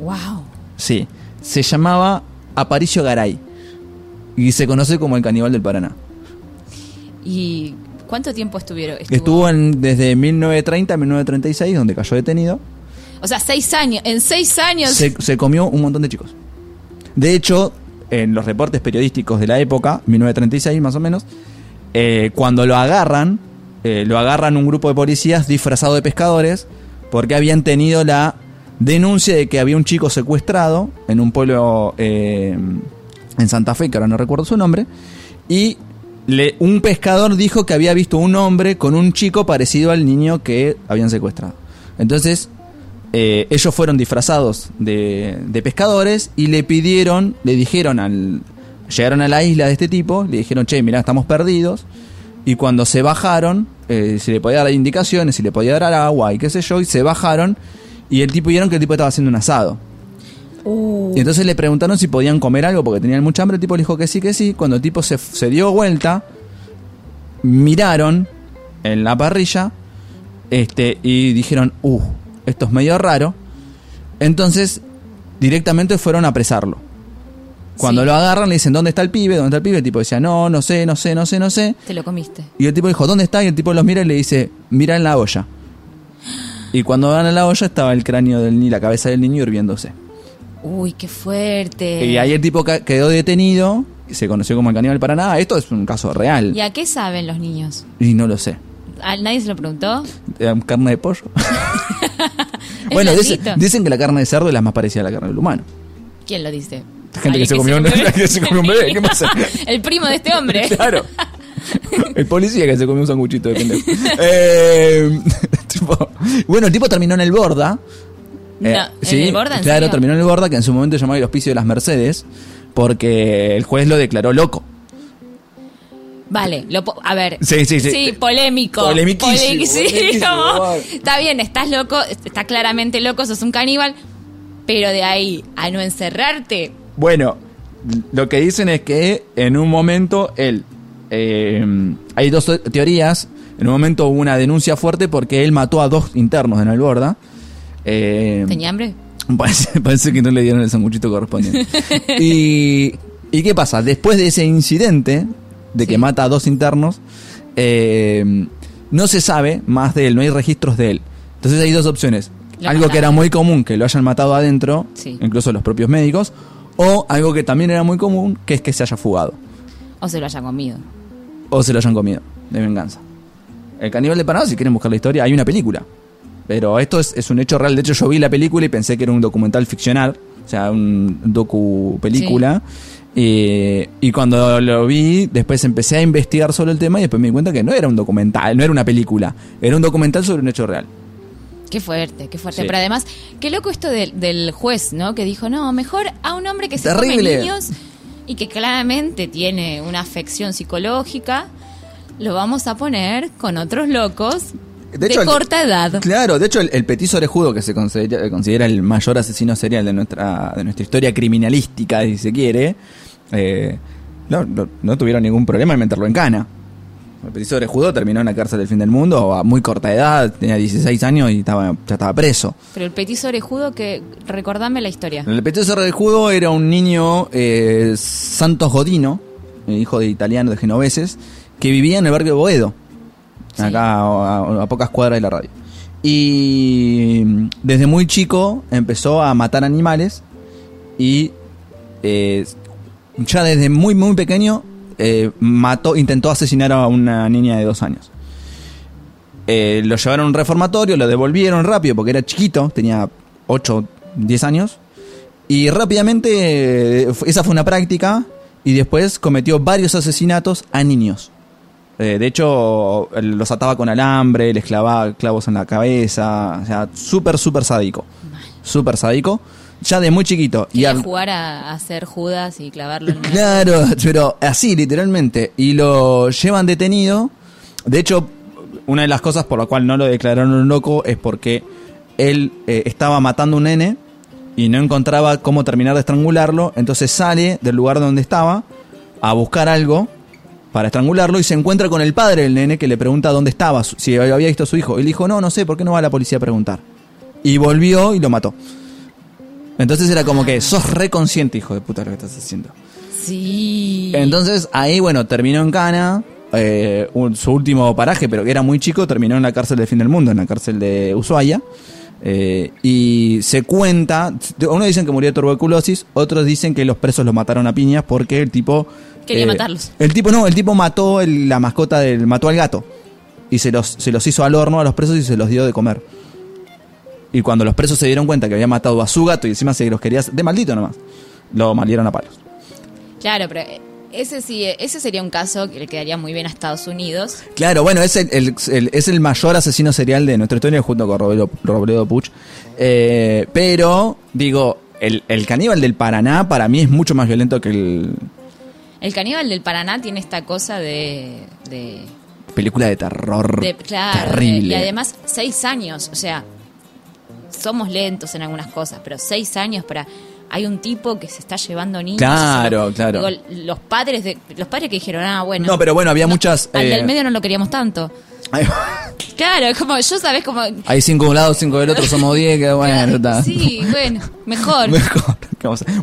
¡Wow! Sí. Se llamaba Aparicio Garay. Y se conoce como el caníbal del Paraná. ¿Y cuánto tiempo estuvieron? Estuvo en, desde 1930 a 1936, donde cayó detenido. O sea, seis años. En seis años. Se, se comió un montón de chicos. De hecho, en los reportes periodísticos de la época, 1936 más o menos, eh, cuando lo agarran, eh, lo agarran un grupo de policías disfrazado de pescadores, porque habían tenido la denuncia de que había un chico secuestrado en un pueblo eh, en Santa Fe, que ahora no recuerdo su nombre, y le- un pescador dijo que había visto un hombre con un chico parecido al niño que habían secuestrado. Entonces, eh, ellos fueron disfrazados de, pescadores y le pidieron, le dijeron al. Llegaron a la isla de este tipo, le dijeron, che, mirá, estamos perdidos. Y cuando se bajaron, eh, si le podía dar indicaciones, si le podía dar agua y qué sé yo, y se bajaron. Y el tipo vieron que el tipo estaba haciendo un asado. Uh, Y entonces le preguntaron si podían comer algo porque tenían mucha hambre. El tipo le dijo que sí, que sí. Cuando el tipo se, se dio vuelta, miraron en la parrilla este, y dijeron, uh, esto es medio raro. Entonces, directamente fueron a apresarlo. Cuando Sí. lo agarran, le dicen, ¿dónde está el pibe? ¿Dónde está el pibe? El tipo decía, no, no sé, no sé, no sé, no sé. te lo comiste. Y el tipo dijo, ¿dónde está? Y el tipo los mira y le dice, mira en la olla. Y cuando van a la olla estaba el cráneo del niño, la cabeza del niño hirviéndose. Uy, qué fuerte. Y ahí el tipo quedó detenido y se conoció como el caníbal para nada. Esto es un caso real. ¿Y a qué saben los niños? Y no lo sé. ¿A nadie se lo preguntó? Eh, ¿Carne de pollo? Bueno, dice- blandito. dicen que la carne de cerdo es la más parecida a la carne del humano. ¿Quién lo dice? Gente que Alguien se comió un- que se comió un bebé, ¿qué pasa? El primo de este hombre. Claro. El policía que se comió un sanguchito de pendejo. Eh, tipo, bueno, el tipo terminó en el Borda. Eh, No, ¿en el Borda, en Claro, serio? terminó en el Borda, que en su momento llamaba el hospicio de las Mercedes, porque el juez lo declaró loco. Vale, lo po- a ver. Sí, sí, sí. polémico. Polemiquísimo, Polemiquísimo. polemiquísimo, vale. Está bien, estás loco, está claramente loco, sos un caníbal, pero de ahí a no encerrarte. Bueno, lo que dicen es que en un momento él. eh, hay dos teorías. En un momento hubo una denuncia fuerte porque él mató a dos internos en el Borda. Eh, ¿Tenía hambre? Parece, parece que no le dieron el sanguchito correspondiente. y, ¿Y qué pasa? Después de ese incidente, de que mata a dos internos, eh, no se sabe más de él, no hay registros de él. Entonces hay dos opciones. Lo algo que era muy común, que lo hayan matado adentro, Sí. incluso los propios médicos, o algo que también era muy común, que es que se haya fugado. O se lo haya comido. O se lo hayan comido, de venganza. El caníbal de Panamá, si quieren buscar la historia, hay una película. Pero esto es, es un hecho real. De hecho, yo vi la película y pensé que era un documental ficcional, o sea, un docu película. Eh, y cuando lo vi, después empecé a investigar sobre el tema y después me di cuenta que no era un documental, no era una película, era un documental sobre un hecho real. Qué fuerte, qué fuerte. Sí. Pero además, qué loco esto del, del juez, ¿no? Que dijo, no, mejor a un hombre que se come Terrible. niños y que claramente tiene una afección psicológica, lo vamos a poner con otros locos de, hecho, el- corta edad. Claro, de hecho el, el petiso orejudo que se considera, considera el mayor asesino serial de nuestra, de nuestra historia criminalística, si se quiere, eh, no, no, no tuvieron ningún problema en meterlo en cana. El petiso orejudo terminó en la cárcel del fin del mundo a muy corta edad, tenía 16 años y estaba, ya estaba preso. Pero el petiso orejudo, que recordame la historia. El petiso orejudo era un niño eh, Santos Godino, hijo de italiano de genoveses, que vivía en el barrio de Boedo, Acá a, pocas cuadras de la radio. Y mm, desde muy chico empezó a matar animales y eh, ya desde muy muy pequeño eh, mató, intentó asesinar a una niña de dos años. Eh, lo llevaron a un reformatorio, lo devolvieron rápido porque era chiquito, tenía 8, 10 años. Y rápidamente, esa fue una práctica. Y después cometió varios asesinatos a niños. Eh, de hecho, los ataba con alambre, les clavaba clavos en la cabeza. O sea, súper, súper sádico. Súper sádico. Ya de muy chiquito. Y al- jugar a, a hacer Judas y clavarlo en medio. Claro, pero así, literalmente. Y lo llevan detenido. De hecho, una de las cosas por la cual no lo declararon un loco es porque él eh, estaba matando a un nene y no encontraba cómo terminar de estrangularlo. Entonces sale del lugar donde estaba a buscar algo para estrangularlo y se encuentra con el padre del nene que le pregunta dónde estaba, si había visto a su hijo. Y le dijo, no, no sé, ¿por qué no va la policía a preguntar? Y volvió y lo mató. Entonces era como que sos reconsciente, hijo de puta, lo que estás haciendo. Sí. Entonces ahí, bueno, terminó en Cana. eh, un- su último paraje, pero que era muy chico, terminó en la cárcel del fin del mundo, en la cárcel de Ushuaia. eh, y se cuenta, unos dicen que murió de tuberculosis, otros dicen que los presos lo mataron a piñas porque el tipo... eh, Quería matarlos. El tipo no, el tipo mató el- la mascota del... mató al gato. Y se los, se los hizo al horno a los presos y se los dio de comer. Y cuando los presos se dieron cuenta que había matado a su gato y encima se los quería... De maldito nomás. Lo malieron a palos. Claro, pero eh, ese sí, eh, ese sería un caso que le quedaría muy bien a Estados Unidos. Claro, bueno, es el, el- el- es el mayor asesino serial de nuestra historia junto con Robledo, Robledo Puch. Eh, pero, digo, el, el caníbal del Paraná para mí es mucho más violento que el El caníbal del Paraná tiene esta cosa de. de, película de terror de- claro, terrible. Y además, seis años. O sea, somos lentos en algunas cosas, pero seis años para. Hay un tipo que se está llevando niños. Claro, claro. digo, los padres de los padres que dijeron, ah, bueno. No, pero bueno, había muchas, Al eh, del medio no lo queríamos tanto. Claro, es como, yo sabes como. hay cinco de un lado, cinco del otro, somos diez, que bueno, está. Sí, bueno, mejor. Mejor.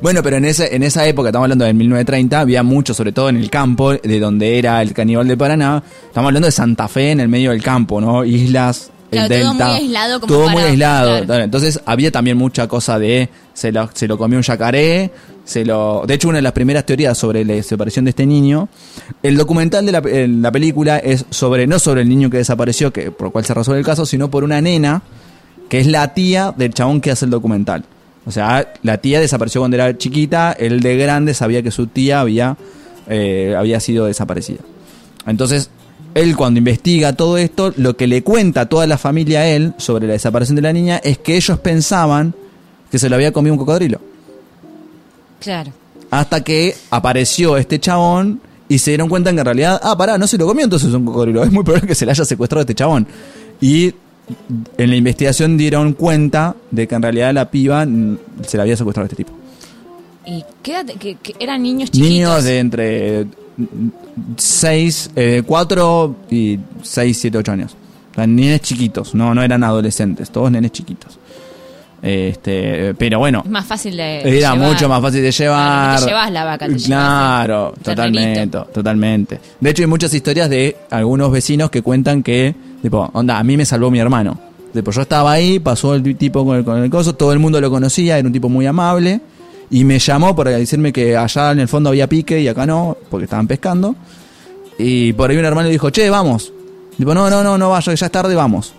Bueno, pero en, ese, en esa época, estamos hablando del 1930, había mucho, sobre todo en el campo, de donde era el caníbal de Paraná. Estamos hablando de Santa Fe, en el medio del campo, ¿no? Islas, el Claro, todo delta. muy aislado como Todo para- muy aislado. claro. Entonces había también mucha cosa de se lo, se lo comió un yacaré, se lo... De hecho, una de las primeras teorías sobre la desaparición de este niño, el documental de la, la película es sobre, no sobre el niño que desapareció, que por el cual se resuelve el caso, sino por una nena que es la tía del chabón que hace el documental. O sea, la tía desapareció cuando era chiquita, él de grande sabía que su tía había, eh, había sido desaparecida. Entonces, él cuando investiga todo esto, lo que le cuenta a toda la familia a él sobre la desaparición de la niña es que ellos pensaban que se lo había comido un cocodrilo. Claro. Hasta que apareció este chabón y se dieron cuenta que en realidad, ah, pará, no se lo comió entonces un cocodrilo. Es muy probable que se le haya secuestrado a este chabón. Y en la investigación dieron cuenta de que en realidad la piba se la había secuestrado a este tipo. ¿Y qué? Que, que eran niños chiquitos. Niños de entre 6, 4 y 6, 7, 8 años. O sea, nenes chiquitos, no, no eran adolescentes, todos nenes chiquitos. Este, pero bueno, Es más fácil de. era llevar. mucho más fácil de llevar. Claro, te llevas la vaca, te Claro, totalmente, totalmente. De hecho, hay muchas historias de algunos vecinos que cuentan que, tipo, onda, a mí me salvó mi hermano. Tipo, yo estaba ahí, pasó el tipo con el, con el coso, todo el mundo lo conocía, era un tipo muy amable. Y me llamó para decirme que allá en el fondo había pique y acá no, porque estaban pescando. Y por ahí un hermano le dijo, che, vamos. Tipo, no, no, no, no vaya, ya es tarde, vamos.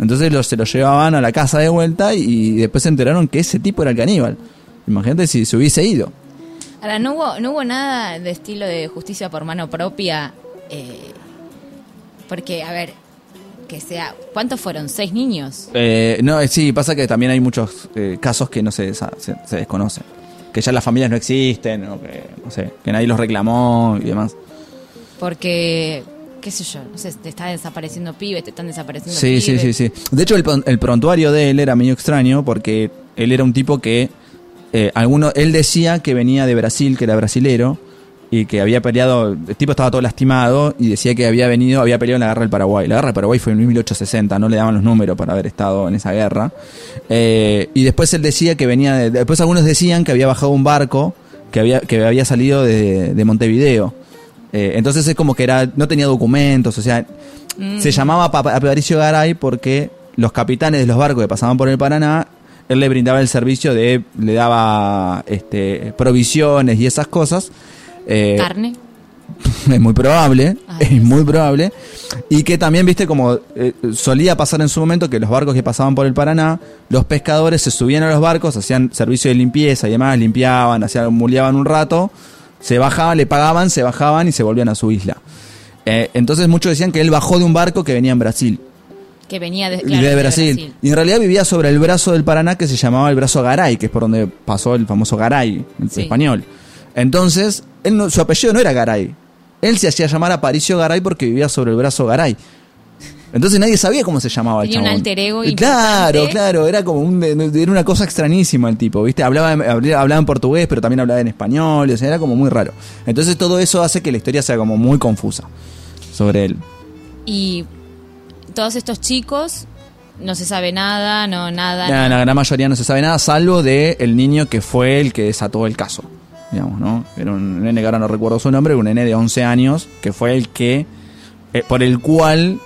Entonces los, se lo llevaban a la casa de vuelta y después se enteraron que ese tipo era el caníbal. Imagínate si se hubiese ido. Ahora, no hubo, no hubo nada de estilo de justicia por mano propia. eh, porque, a ver, que sea. ¿Cuántos fueron? ¿Seis niños? Eh, no, eh, sí, pasa que también hay muchos eh, casos que no se, se, se desconocen. Que ya las familias no existen, o que, no sé, que nadie los reclamó y demás. Porque, qué sé yo, no sé, te están desapareciendo pibes, te están desapareciendo Sí, sí, pibes. sí, sí. De hecho, el, el prontuario de él era medio extraño porque él era un tipo que. Eh, alguno, él decía que venía de Brasil, que era brasilero, y que había peleado. El tipo estaba todo lastimado y decía que había venido, había peleado en la guerra del Paraguay. La guerra del Paraguay fue en 1860, no le daban los números para haber estado en esa guerra. Eh, y después él decía que venía. De, después algunos decían que había bajado un barco que había, que había salido de, de Montevideo. Eh, entonces es como que era no tenía documentos, o sea, se llamaba Papa- Aparicio Garay porque los capitanes de los barcos que pasaban por el Paraná, él le brindaba el servicio de, le daba este, provisiones y esas cosas. Eh, Carne. es muy probable, Ay, es muy probable. Y que también, viste, como eh, solía pasar en su momento que los barcos que pasaban por el Paraná, los pescadores se subían a los barcos, hacían servicio de limpieza y demás, limpiaban, hacían, muleaban un rato, se bajaban, le pagaban, se bajaban y se volvían a su isla. Eh, entonces muchos decían que él bajó de un barco que venía en Brasil, Que venía de, de, claro, Brasil. Y en realidad vivía sobre el brazo del Paraná que se llamaba el brazo Garay, que es por donde pasó el famoso Garay, en Sí. español. Entonces, él no- su apellido no era Garay. Él se hacía llamar Aparicio Garay porque vivía sobre el brazo Garay. Entonces nadie sabía cómo se llamaba el Tenía un chabón. alter ego Y Claro, importante. claro, era como un, era una cosa extrañísima el tipo, ¿viste? Hablaba, en- hablaba en portugués, pero también hablaba en español, o sea, era como muy raro. Entonces todo eso hace que la historia sea como muy confusa sobre él. Y todos estos chicos, no se sabe nada, no nada. Nada. la gran mayoría no se sabe nada, salvo de el niño que fue el que desató el caso. Digamos, ¿no? Era un nene que ahora no recuerdo su nombre, un nene de 11 años, que fue el que, eh, por el cual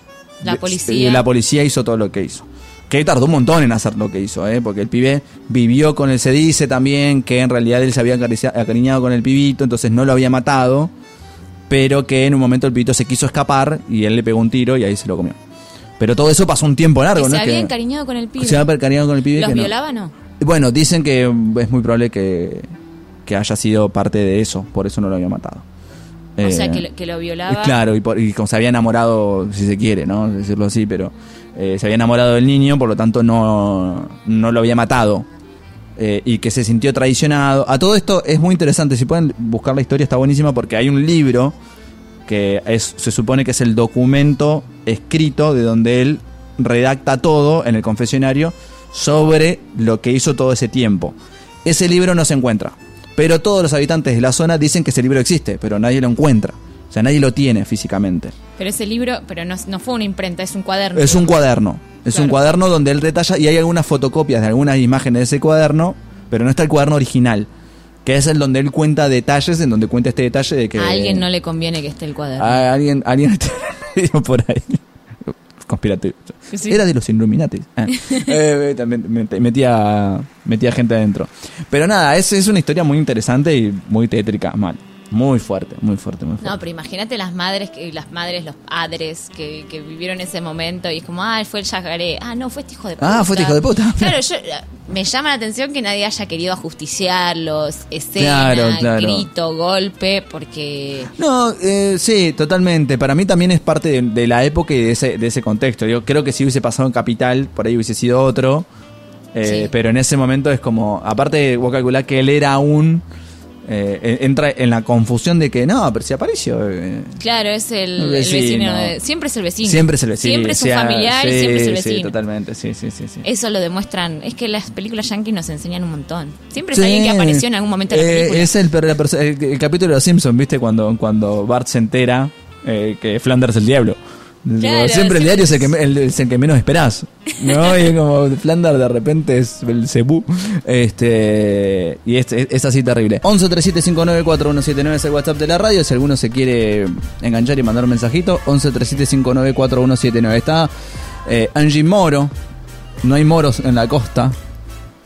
La de- policía. eh, la policía hizo todo lo que hizo. Que tardó un montón en hacer lo que hizo, ¿eh? porque el pibe vivió con él, se dice también que en realidad él se había acariñado con el pibito, entonces no lo había matado, pero que en un momento el pibito se quiso escapar y él le pegó un tiro y ahí se lo comió. Pero todo eso pasó un tiempo largo, Que ¿no? se había encariñado con el pibe. se había encariñado con el pibe. ¿Los que no. violaba no? Bueno, dicen que es muy probable que, que haya sido parte de eso, por eso no lo había matado. o sea, Eh, que lo, que lo violaba. Claro, y, por- y como se había enamorado, si se quiere, ¿no? Decirlo así, pero eh, se había enamorado del niño, por lo tanto no, no lo había matado. Eh, y que se sintió traicionado. A todo esto es muy interesante, si pueden buscar la historia está buenísima porque hay un libro que es, se supone que es el documento escrito de donde él redacta todo en el confesionario sobre lo que hizo todo ese tiempo. Ese libro no se encuentra, pero todos los habitantes de la zona dicen que ese libro existe, pero nadie lo encuentra. O sea, nadie lo tiene físicamente. Pero ese libro, pero no, no fue una imprenta, es un cuaderno. Es un cuaderno. Es un cuaderno donde él detalla y hay algunas fotocopias de algunas imágenes de ese cuaderno, pero no está el cuaderno original, que es el donde él cuenta detalles, en donde cuenta este detalle de que A alguien no le conviene que esté el cuaderno. a alguien alguien está por ahí. Conspirativo. Sí. Era de los Illuminati. Ah. Eh, también met- metía, metía gente adentro. Pero nada, es, es una historia muy interesante y muy tétrica, mal. Muy fuerte, muy fuerte, muy fuerte. No, pero imagínate las madres, que, las madres, los padres que, que vivieron ese momento y es como, ah, fue el yacaré. Ah, no, fue este hijo de puta. Ah, fue este hijo de puta. Claro, yo, me llama la atención que nadie haya querido ajusticiarlos, escena, Claro, claro. grito, golpe, porque... No, eh, sí, totalmente. Para mí también es parte de, de la época y de ese, de ese contexto. Yo creo que si hubiese pasado en Capital, por ahí hubiese sido otro. Eh, Sí. Pero en ese momento es como, aparte vos calculás que él era un... eh, en- entra en la confusión de que no, pero si apareció... eh, Claro, es el, El el vecino. de- siempre es el vecino. Siempre es el vecino. Siempre es un sea, familiar y sí, siempre es el Sí, vecino. totalmente, sí, sí, sí. sí. Eso lo demuestran. Es que las películas yankees nos enseñan un montón. Siempre es Sí. alguien que apareció en algún momento de la Eh, película. es el, el capítulo de los Simpsons, ¿viste? Cuando, cuando Bart se entera eh, que Flanders es el diablo. Claro, siempre el sí. diario es el, que, el- es el que menos esperás. ¿No? Y es como Flandar de repente es el cebú. Este, y es, es, es así terrible. 11 37 59 4179 es el WhatsApp de la radio. Si alguno se quiere enganchar y mandar un mensajito, 11 37 59 4179. Está eh, Angie Moro. No hay moros en la costa.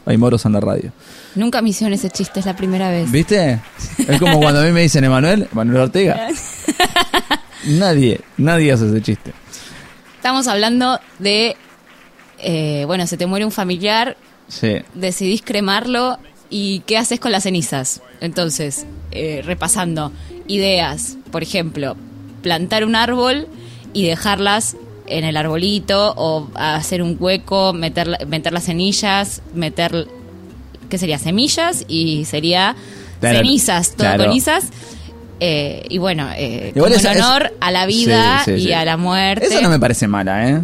Hay moros en la radio. Nunca me hicieron ese chiste, es la primera vez. ¿Viste? Es como cuando a mí me dicen Emanuel, Emanuel Ortega. Nadie, nadie hace ese chiste. Estamos hablando de, eh, bueno, se te muere un familiar, Sí. decidís cremarlo y ¿qué haces con las cenizas? Entonces, eh, repasando, ideas, por ejemplo, plantar un árbol y dejarlas en el arbolito o hacer un hueco, meter, meter las semillas, meter, ¿qué sería? Semillas y sería Claro, cenizas, todo claro. con cenizas. Eh, y bueno, eh, Igual como esa- en es- honor a la vida Sí, sí, y sí. a la muerte. Eso no me parece mala, ¿eh?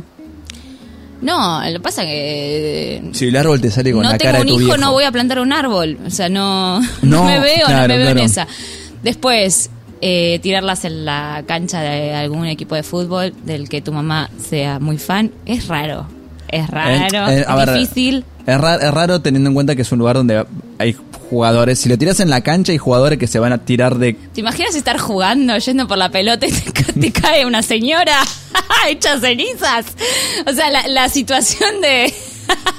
No, lo que pasa que eh, Si el árbol te sale con no la tengo cara un de tu hijo, viejo. no voy a plantar un árbol. O sea, no, no, No, me veo, no claro, me veo en esa. Después, eh, tirarlas en la cancha de algún equipo de fútbol del que tu mamá sea muy fan, es raro. Es raro, Eh, eh, a es ver, difícil. Es, ra- es raro teniendo en cuenta que es un lugar donde hay jugadores. Si lo tiras en la cancha, hay jugadores que se van a tirar de. ¿Te imaginas estar jugando, yendo por la pelota y te, ca- te cae una señora hecha cenizas? O sea, la, la situación de...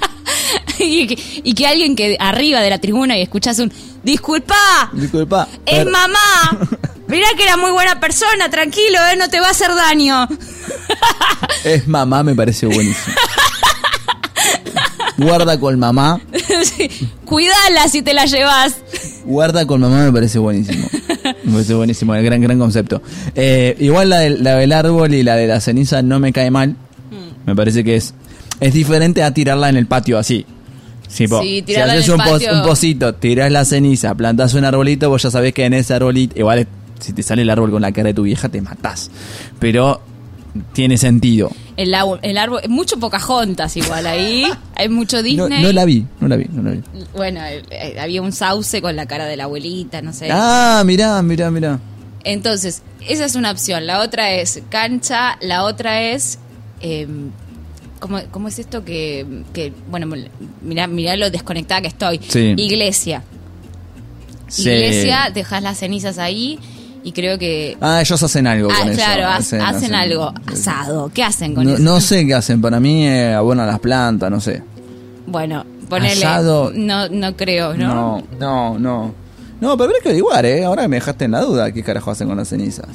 y, que, y que alguien que arriba de la tribuna y escuchas un... Disculpa, Disculpa. es Pero- mamá. Mirá que era muy buena persona, tranquilo, eh, no te va a hacer daño. Es mamá, me parece buenísimo. Guarda con mamá. Sí, Cuidala si te la llevas. Guarda con mamá me parece buenísimo. Me parece buenísimo, el gran, gran concepto. Eh, igual la del, la del árbol y la de la ceniza no me cae mal. Me parece que es, es diferente a tirarla en el patio así. Sí, si tirarla en haces un, patio. un pocito, tirás la ceniza, plantás un arbolito, vos ya sabés que en ese arbolito, igual si te sale el árbol con la cara de tu vieja, te matás. Pero tiene sentido. El, árbol, mucho Pocahontas igual ahí. Hay mucho Disney. no la vi, no la vi, no la vi. Bueno, eh, eh, había un sauce con la cara de la abuelita, no sé. Ah, mirá, mirá, mirá. Entonces, esa es una opción. La otra es cancha, la otra es... eh, ¿cómo, cómo es esto que, que bueno, mirá, mirá lo desconectada que estoy? Sí. Iglesia. Sí. Iglesia, dejas las cenizas ahí y creo que... Ah, ellos hacen algo Ah, con eso. claro, ha- hacen, hacen- algo. Asado. ¿Qué hacen con No, eso? no sé qué hacen, para mí eh, abonan las plantas, no sé. Bueno, ponele... Asado. No, no creo, ¿no? No, no, no. No, pero habrá que averiguar, ¿eh? Ahora me dejaste en la duda qué carajo hacen con las cenizas.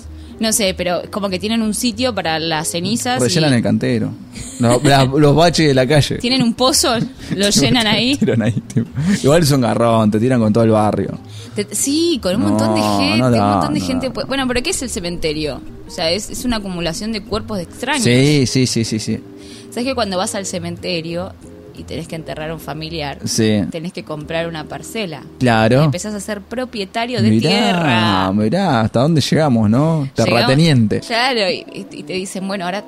No sé, pero como que tienen un sitio para las cenizas. y Rellenan el cantero. No, la- los baches de la calle. Tienen un pozo, lo llenan ahí. Tiran ahí, tipo. Igual es un garrón, te tiran con todo el barrio. Te- Sí, con un No, montón de gente. no da, un montón de gente. da. Bueno, pero ¿qué es el cementerio? O sea, es, es una acumulación de cuerpos de extraños. Sí, sí, sí, sí, sí. ¿Sabes que cuando vas al cementerio y tenés que enterrar a un familiar, Sí. tenés que comprar una parcela? Claro. Empezás a ser propietario de Mirá, tierra. mirá, hasta dónde llegamos, ¿no? Llegamos- Terrateniente. Claro, y, y te dicen, bueno, ahora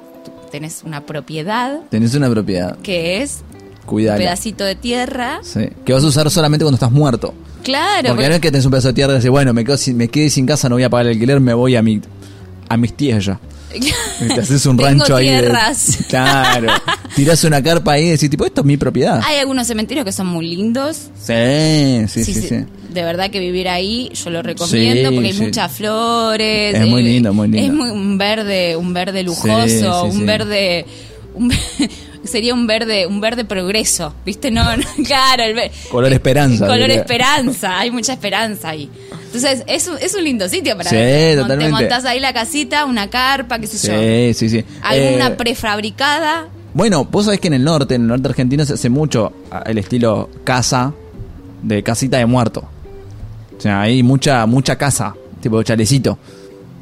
tenés una propiedad Tenés una propiedad. que es un Cuidala. pedacito de tierra. Sí. Que vas a usar solamente cuando estás muerto. Claro, Porque no es que tenés un pedazo de tierra y decís, bueno, me, quedo sin- me quedé sin casa, no voy a pagar el alquiler, me voy a mi a mis tías ya. Y Te haces un Tengo rancho ahí. de- tierras. Claro. Tirás una carpa ahí y decís, tipo, esto es mi propiedad. Hay algunos cementerios que son muy lindos. Sí, sí, sí, sí. De verdad que vivir ahí yo lo recomiendo porque hay muchas flores. Es muy eh, lindo, muy lindo. Es muy, un verde, un verde lujoso, un verde, un sería un verde, un verde progreso, ¿viste? No, no, claro, el Color esperanza, Color diría. esperanza, hay mucha esperanza ahí. Entonces, es un, es un lindo sitio para Sí, Mon- totalmente. Te montás ahí la casita, una carpa, qué sé yo. Sí, sí, sí. Alguna Eh, prefabricada. Bueno, vos sabés que en el norte, en el norte argentino se hace mucho ah, el estilo casa, de casita de muerto. O sea, hay mucha, mucha casa, tipo chalecito,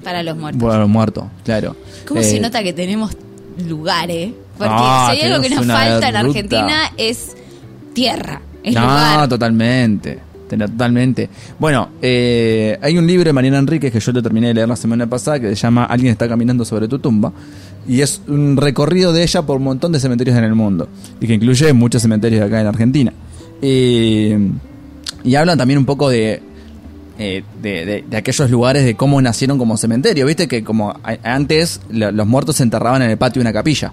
Para los muertos. bueno, muerto, claro. ¿Cómo Eh, se nota que tenemos lugar, eh? Porque Ah, si hay algo que nos falta en. Argentina es tierra, es no, lugar. totalmente. Totalmente. Bueno, eh, hay un libro de Mariana Enríquez que yo lo terminé de leer la semana pasada que se llama Alguien está caminando sobre tu tumba. Y es un recorrido de ella por un montón de cementerios en el mundo. Y que incluye muchos cementerios de acá en Argentina. Eh, y hablan también un poco de eh, de, de- aquellos lugares de cómo nacieron como cementerio. Viste que como antes lo- los muertos se enterraban en el patio de una capilla.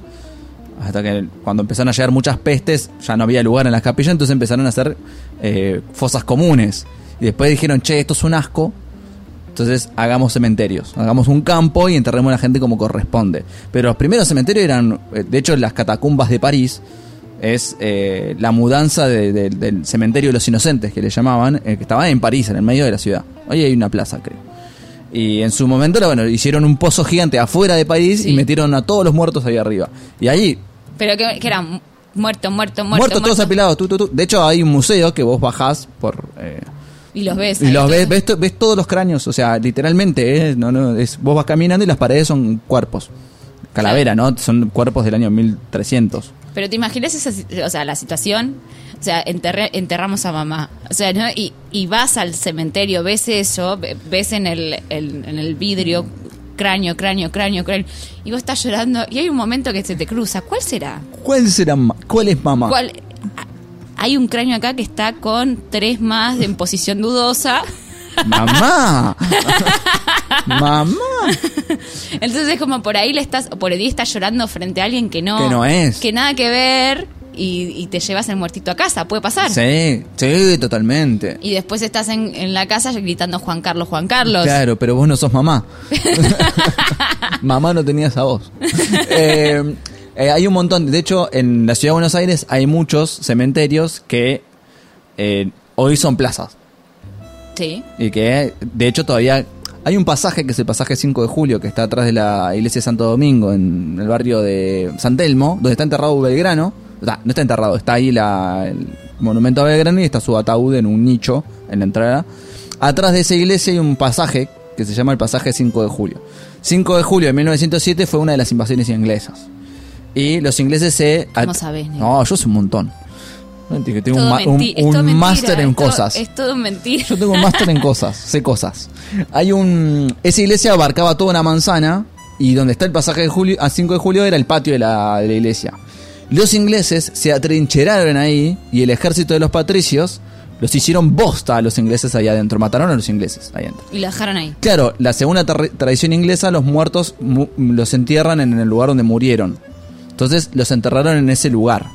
Hasta que cuando empezaron a llegar muchas pestes ya no había lugar en las capillas, entonces empezaron a hacer eh, fosas comunes. Y después dijeron, che, esto es un asco, entonces hagamos cementerios, hagamos un campo y enterremos a la gente como corresponde. Pero los primeros cementerios eran, eh, de hecho, las catacumbas de París es eh, la mudanza de- de- del cementerio de los inocentes que le llamaban, eh, que estaba en París, en el medio de la ciudad. Hoy hay una plaza, creo. Y en su momento, bueno, hicieron un pozo gigante afuera de París Sí. y metieron a todos los muertos ahí arriba. Y ahí, Pero que, que eran muerto, muerto, muerto. muertos todos apilados, tú, tú, tú. De hecho, hay un museo que vos bajás por... eh, Y los ves. y los ves, ves, ves todos los cráneos, o sea, literalmente, ¿eh? no, no, es, vos vas caminando y las paredes son cuerpos. Calavera, ¿no? Son cuerpos del año 1300. Pero te imaginas esa, o sea, la situación, o sea, enterré- enterramos a mamá, o sea, ¿no? y, y vas al cementerio, ves eso, ve- ves en el, el- en el vidrio cráneo, cráneo, cráneo, cráneo, y vos estás llorando y hay un momento que se te cruza, ¿cuál será? ¿Cuál será ¿Cuál es mamá? ¿Cuál? Hay un cráneo acá que está con tres más en posición dudosa. ¡Mamá! ¡Mamá! Entonces como por ahí le estás, o por ahí estás llorando frente a alguien que no, Que no es. que nada que ver y, y te llevas el muertito a casa, puede pasar. Sí, sí, totalmente. Y después estás en, en la casa gritando Juan Carlos, Juan Carlos. Claro, pero vos no sos mamá. mamá no tenía esa voz. Eh, eh, hay un montón. De hecho, en la ciudad de Buenos Aires hay muchos cementerios que eh, hoy son plazas. Sí. Y que, de hecho, todavía hay un pasaje que es el pasaje 5 de julio, que está atrás de la iglesia de Santo Domingo, en el barrio de San Telmo, donde está enterrado Belgrano. O sea, no está enterrado, está ahí la, el monumento a Belgrano y está su ataúd en un nicho en la entrada. Atrás de esa iglesia hay un pasaje que se llama el pasaje 5 de julio. 5 de julio de 1907 fue una de las invasiones inglesas. Y los ingleses se... ¿Cómo sabés, Nico? No, yo sé un montón. Que tengo un, máster en cosas. Es todo mentira. Yo tengo un máster en cosas, sé cosas. Hay un. Esa iglesia abarcaba toda una manzana y donde está el pasaje de julio, a 5 de julio era el patio de la, de la iglesia. Los ingleses se atrincheraron ahí y el ejército de los patricios los hicieron bosta a los ingleses ahí adentro. Mataron a los ingleses ahí adentro. Y lo dejaron ahí. Claro, la segunda tra- tradición inglesa, los muertos mu- los entierran en el lugar donde murieron. Entonces los enterraron en ese lugar.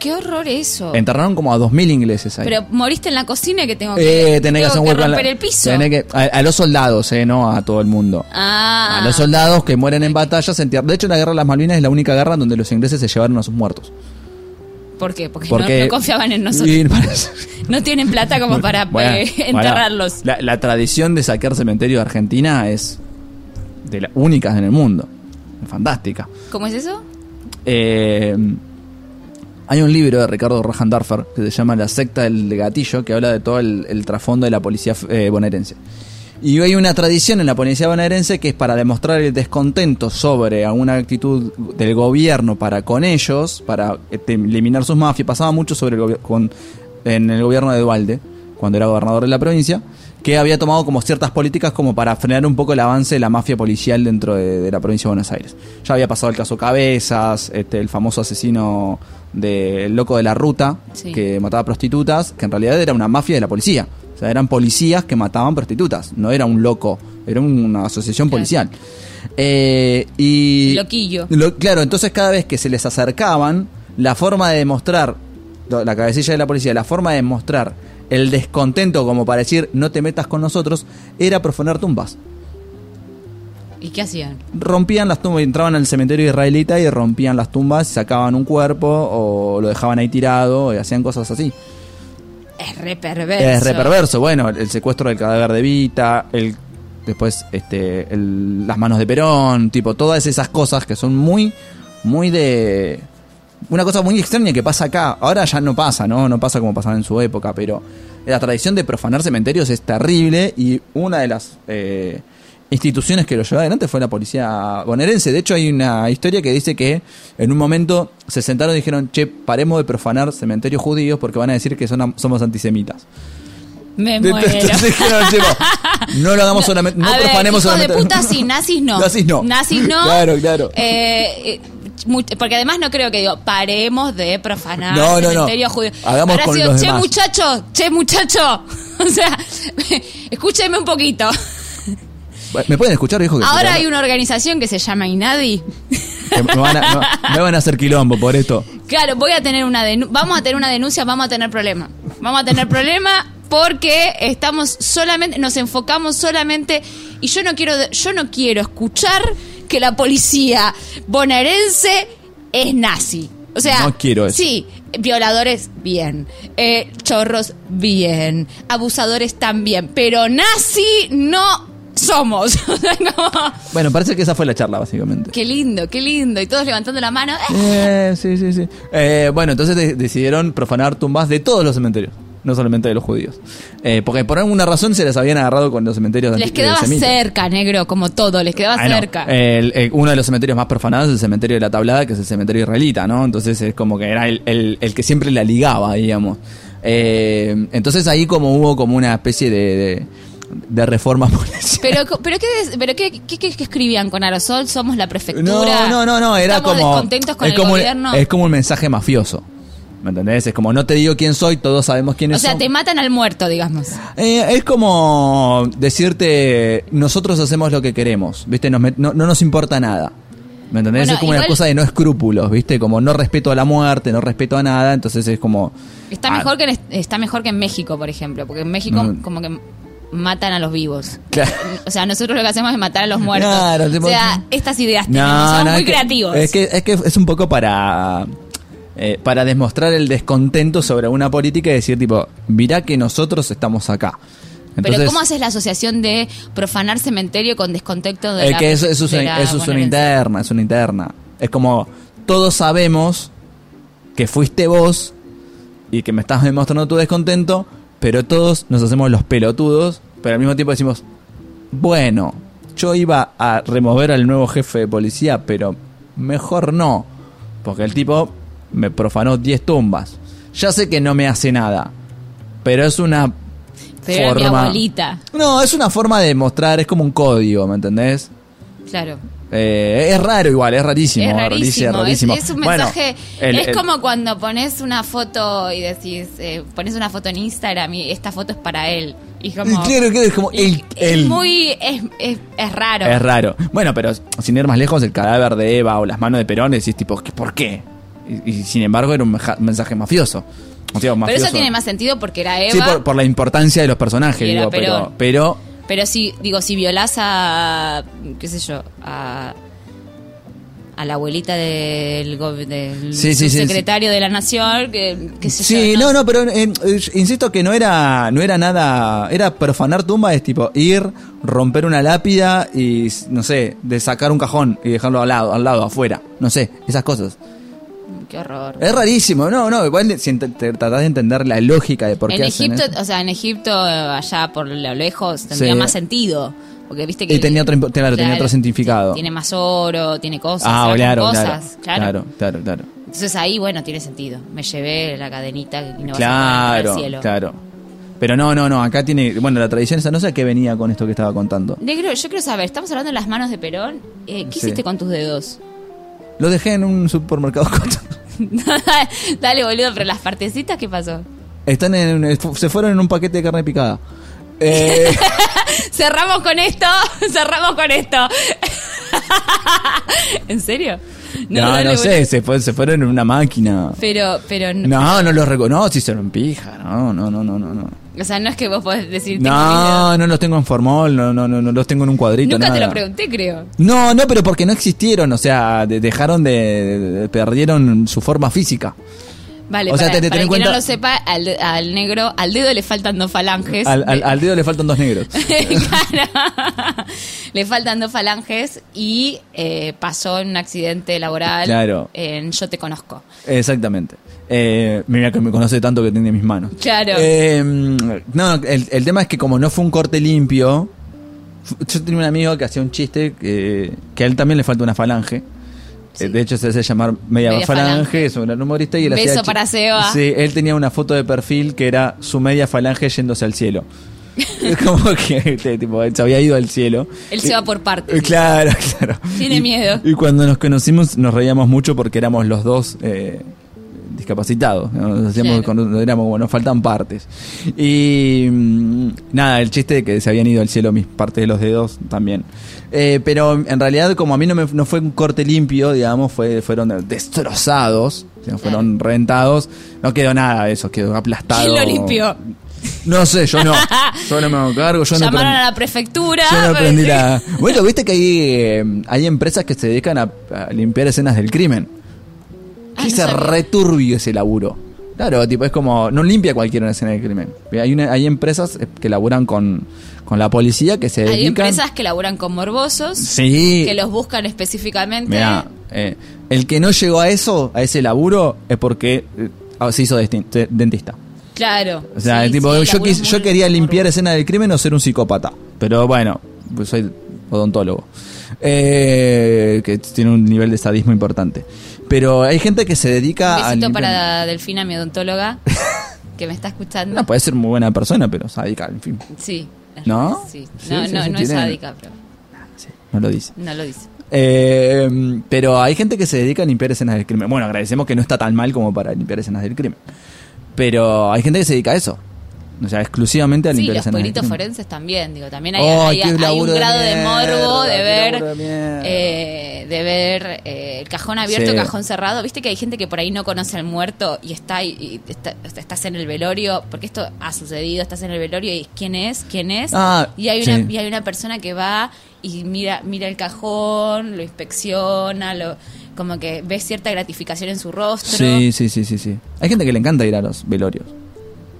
Qué horror eso. Enterraron como a 2.000 ingleses ahí. Pero moriste en la cocina que tengo que, Eh, tenés que tengo hacer un hueco en la- romper el piso. tenés que- a, a los soldados, eh, no a todo el mundo. Ah. A los soldados que mueren en batalla se entierran. De hecho, la guerra de las Malvinas es la única guerra donde los ingleses se llevaron a sus muertos. ¿Por qué? Porque, Porque no, no confiaban en nosotros. No tienen plata como para Bueno, eh, bueno, enterrarlos. la, la tradición de saquear cementerio de Argentina es de las únicas en el mundo. Fantástica. ¿Cómo es eso? Eh, hay un libro de Ricardo Rojandarfer que se llama La secta del gatillo, que habla de todo el, trasfondo de la policía eh, bonaerense. Y hay una tradición en la policía bonaerense que es para demostrar el descontento sobre alguna actitud del gobierno para con ellos, para este, eliminar sus mafias. Pasaba mucho sobre el con, en el gobierno de Dualde, cuando era gobernador de la provincia, que había tomado como ciertas políticas como para frenar un poco el avance de la mafia policial dentro de, de la provincia de Buenos Aires. Ya había pasado el caso Cabezas, este, el famoso asesino del loco de la ruta, Sí. que mataba prostitutas, que en realidad era una mafia de la policía. O sea, eran policías que mataban prostitutas, no era un loco, era una asociación Claro. policial. Eh, y Loquillo. lo- claro, entonces cada vez que se les acercaban, la forma de demostrar, la cabecilla de la policía, la forma de demostrar el descontento como para decir no te metas con nosotros, era profanar tumbas. ¿Y qué hacían? Rompían las tumbas, entraban al cementerio israelita y rompían las tumbas, sacaban un cuerpo o lo dejaban ahí tirado y hacían cosas así. Es re perverso. Es re perverso. Bueno, el secuestro del cadáver de Vita, el después este el- las manos de Perón, tipo todas esas cosas que son muy muy de una cosa muy extraña que pasa acá. Ahora ya no pasa, ¿no? No pasa como pasaba en su época, pero la tradición de profanar cementerios es terrible y una de las eh, instituciones que lo llevó adelante fue la policía bonaerense. De hecho, hay una historia que dice que en un momento se sentaron y dijeron, che, paremos de profanar cementerios judíos porque van a decir que son, somos antisemitas. Me muero. Entonces no lo hagamos solamente, no ver, profanemos solamente. de puta sí, nazis no. Nazis no. Nazis no. Claro, claro. Eh, porque además no creo que digo, paremos de profanar No, no, no. cementerio judío. Hagamos Habrá con sido, los che demás". muchacho, che muchacho. o sea, Escúcheme un poquito. ¿Me pueden escuchar, viejo? Que Ahora hay una organización que se llama INADI. que me, van a, no, me van a hacer quilombo por esto. Claro, voy a tener una vamos a tener una denuncia, vamos a tener problema. Vamos a tener problema porque estamos solamente nos enfocamos solamente y yo no quiero yo no quiero escuchar que la policía bonaerense es nazi. O sea, No quiero eso. sí, violadores bien, eh, chorros bien, abusadores también, pero nazi no somos. O sea, como, Bueno, parece que esa fue la charla, básicamente. qué lindo, qué lindo y todos levantando la mano. ¡eh! Eh, sí, sí, sí. Eh, bueno, entonces de- decidieron profanar tumbas de todos los cementerios, no solamente de los judíos. Eh, porque por alguna razón se les habían agarrado con los cementerios Les anti- quedaba cerca, negro, como todo, les quedaba Ah, no. cerca. El- el- uno de los cementerios más profanados es el cementerio de la Tablada, que es el cementerio israelita, ¿no? Entonces es como que era el, el- que siempre la ligaba, digamos. Eh, entonces ahí como hubo como una especie de, de, de reforma policial. Pero, pero, ¿qué, pero qué, qué- escribían con aerosol? Somos la No, prefectura. no, no, no, era Estamos como. descontentos con es el como, gobierno. Es como un mensaje mafioso. ¿Me entendés? Es como no te digo quién soy, todos sabemos quiénes o sea, son. te matan al muerto, digamos. Eh, es como decirte, nosotros hacemos lo que queremos, ¿viste? Nos no, no nos importa nada. ¿Me entendés? Bueno, es como una cosa de no escrúpulos, ¿viste? Como no respeto a la muerte, no respeto a nada, entonces es como... Está ah, mejor que en, está mejor que en México, por ejemplo, porque en México Mm. como que matan a los vivos. Claro. O sea, nosotros lo que hacemos es matar a los muertos. Claro, o sea, estas ideas tenemos, somos muy es que- creativos. Es que, es que es un poco para... eh, para demostrar el descontento sobre una política y decir tipo, mirá que nosotros estamos acá. pero ¿cómo haces la asociación de profanar cementerio con descontento de la que eso, eso es, de la eso es una interna, es una interna. Es como, todos sabemos que fuiste vos y que me estás demostrando tu descontento, pero todos nos hacemos los pelotudos, pero al mismo tiempo decimos, bueno, yo iba a remover al nuevo jefe de policía, pero mejor no, porque el tipo me profanó 10 tumbas. Ya sé que no me hace nada, pero es una Pero era mi forma... abuelita. No, es una forma de mostrar, es como un código, ¿me entendés? Claro. Eh, es raro igual, es rarísimo. Es rarísimo, es, rarísimo. es un Bueno, mensaje. el- es el- como cuando pones una foto y decís, eh, pones una foto en Instagram y esta foto es para él. Y como. Claro, claro, es como el- muy. Es, es, es raro. Es raro. Bueno, pero sin ir más lejos, el cadáver de Eva o las manos de Perón, decís tipo, ¿qué- ¿por qué? Y, y sin embargo era un meja- mensaje mafioso. O sea, Pero mafioso. eso tiene más sentido porque era Eva. Sí, por, por la importancia de los personajes, Y era digo, pero, Perón. pero Pero si, digo, si violás a. ¿Qué sé yo? A. A la abuelita del, del Sí, sí, sí, secretario de la nación, que, qué sé Sí, yo, no, no, pero eh, eh, insisto que no era, no era nada, era profanar tumba, es tipo ir, romper una lápida y, no sé, de sacar un cajón y dejarlo al lado, al lado, afuera, no sé, esas cosas. Qué horror. Es rarísimo, no, no, igual si tratás de entender la lógica de por en qué hacen Egipto, eso. o sea, en Egipto, allá por lo lejos, tendría Sí. más sentido. Porque viste que. Y tenía otro claro, tenía otro significado. Tiene más oro, tiene cosas. Ah, claro, cosas, claro, claro, claro, claro. Entonces ahí, bueno, tiene sentido. Me llevé la cadenita y no vas a Claro, para el cielo. claro. Pero no, no, no, acá tiene, bueno, la tradición esa, no sé a qué venía con esto que estaba contando. Negro, yo quiero saber, estamos hablando de las manos de Perón. Eh, ¿Qué Sí. hiciste con tus dedos? Lo dejé en un supermercado. Dale, boludo, pero las partecitas, ¿qué pasó? Están en, se fueron en un paquete de carne picada. Eh, Cerramos con esto, cerramos con esto. ¿En serio? no, no sé, se, fue- se fueron en una máquina. Pero, pero, no, No, no los reconozco, si se en pija, no, no, no, no, no. O sea, no es que vos podés decir. No, no los tengo en formol, no, no, no, no los tengo en un cuadrito. Nunca te lo pregunté, creo. No, no, pero porque no existieron, o sea, de- dejaron de, de- perdieron su forma física. Vale, O sea, para, te- te- para ten que no lo sepa, al, negro, al dedo le faltan dos falanges. Al, al- al dedo le faltan dos negros. Claro. le faltan dos falanges y eh, pasó en un accidente laboral Claro. en Yo Te Conozco. Exactamente. Eh, mira que me conoce tanto que tiene mis manos. Claro. Eh, no, el, el tema es que como no fue un corte limpio, yo tenía un amigo que hacía un chiste que, que a él también le falta una falange. Sí. Eh, De hecho, se hace llamar Media, Media falange, falange. es un gran humorista. Y él Beso hacía para Seba. Sí, él tenía una foto de perfil que era su media falange yéndose al cielo. Es como que tipo, se había ido al cielo. Él se va por partes. Eh, Claro, claro. Tiene Y- miedo. Y cuando nos conocimos nos reíamos mucho porque éramos los dos eh, discapacitados. ¿no? Nos hacíamos Claro. cuando éramos, bueno, nos faltan partes. Y mm, nada, el chiste de que se habían ido al cielo mis partes de los dedos también. Eh, pero en realidad, como a mí no, me, no fue un corte limpio, digamos, fue, fueron destrozados, fueron reventados, no quedó nada de eso, quedó aplastado. ¿Quién lo limpió? No sé, yo no. Yo no me hago cargo, yo no Llamaron prendí- a la prefectura. yo no pues, aprendí la... Bueno, viste que hay, eh, hay empresas que se dedican a, a limpiar escenas del crimen. Ah, Que no se returbio ese laburo. Claro, tipo, es como... No limpia cualquiera una escena del crimen. Hay, una- hay empresas eh, que laburan con, con la policía que se Hay dedican... empresas que laburan con morbosos, Sí. que los buscan específicamente. Mirá, eh, el que no llegó a eso, a ese laburo, es porque eh, se hizo de- dentista. Claro. O sea, Sí, tipo, sí, yo, quis- yo quería limpiar morbosos. escena del crimen o ser un psicópata. Pero bueno, pues soy odontólogo. Eh, que tiene un nivel de sadismo importante. Pero hay gente que se dedica Un a. besito limpiar- para Delfina, mi odontóloga, que me está escuchando. No, puede ser muy buena persona, pero sádica, en fin. Sí. ¿No? Sí. Sí, No, sí, no, sí, no es sádica, pero no lo dice. no lo dice. Eh, pero hay gente que se dedica a limpiar escenas del crimen. Bueno, agradecemos que no está tan mal como para limpiar escenas del crimen. Pero hay gente que se dedica a eso. O sea, exclusivamente a Sí, los peritos crimen. forenses también, digo, también hay, ¡Ay, hay- hay un de grado de, morbo de ver, de eh, de ver eh, el cajón abierto, Sí. cajón cerrado. Viste que hay gente que por ahí no conoce al muerto y está y, y está- estás en el velorio, porque esto ha sucedido, estás en el velorio y quién es, quién es, Ah, y hay una sí. y hay una persona que va y mira mira el cajón, lo inspecciona, lo como que ves cierta gratificación en su rostro. Sí, sí, sí, sí, sí. Hay gente que le encanta ir a los velorios.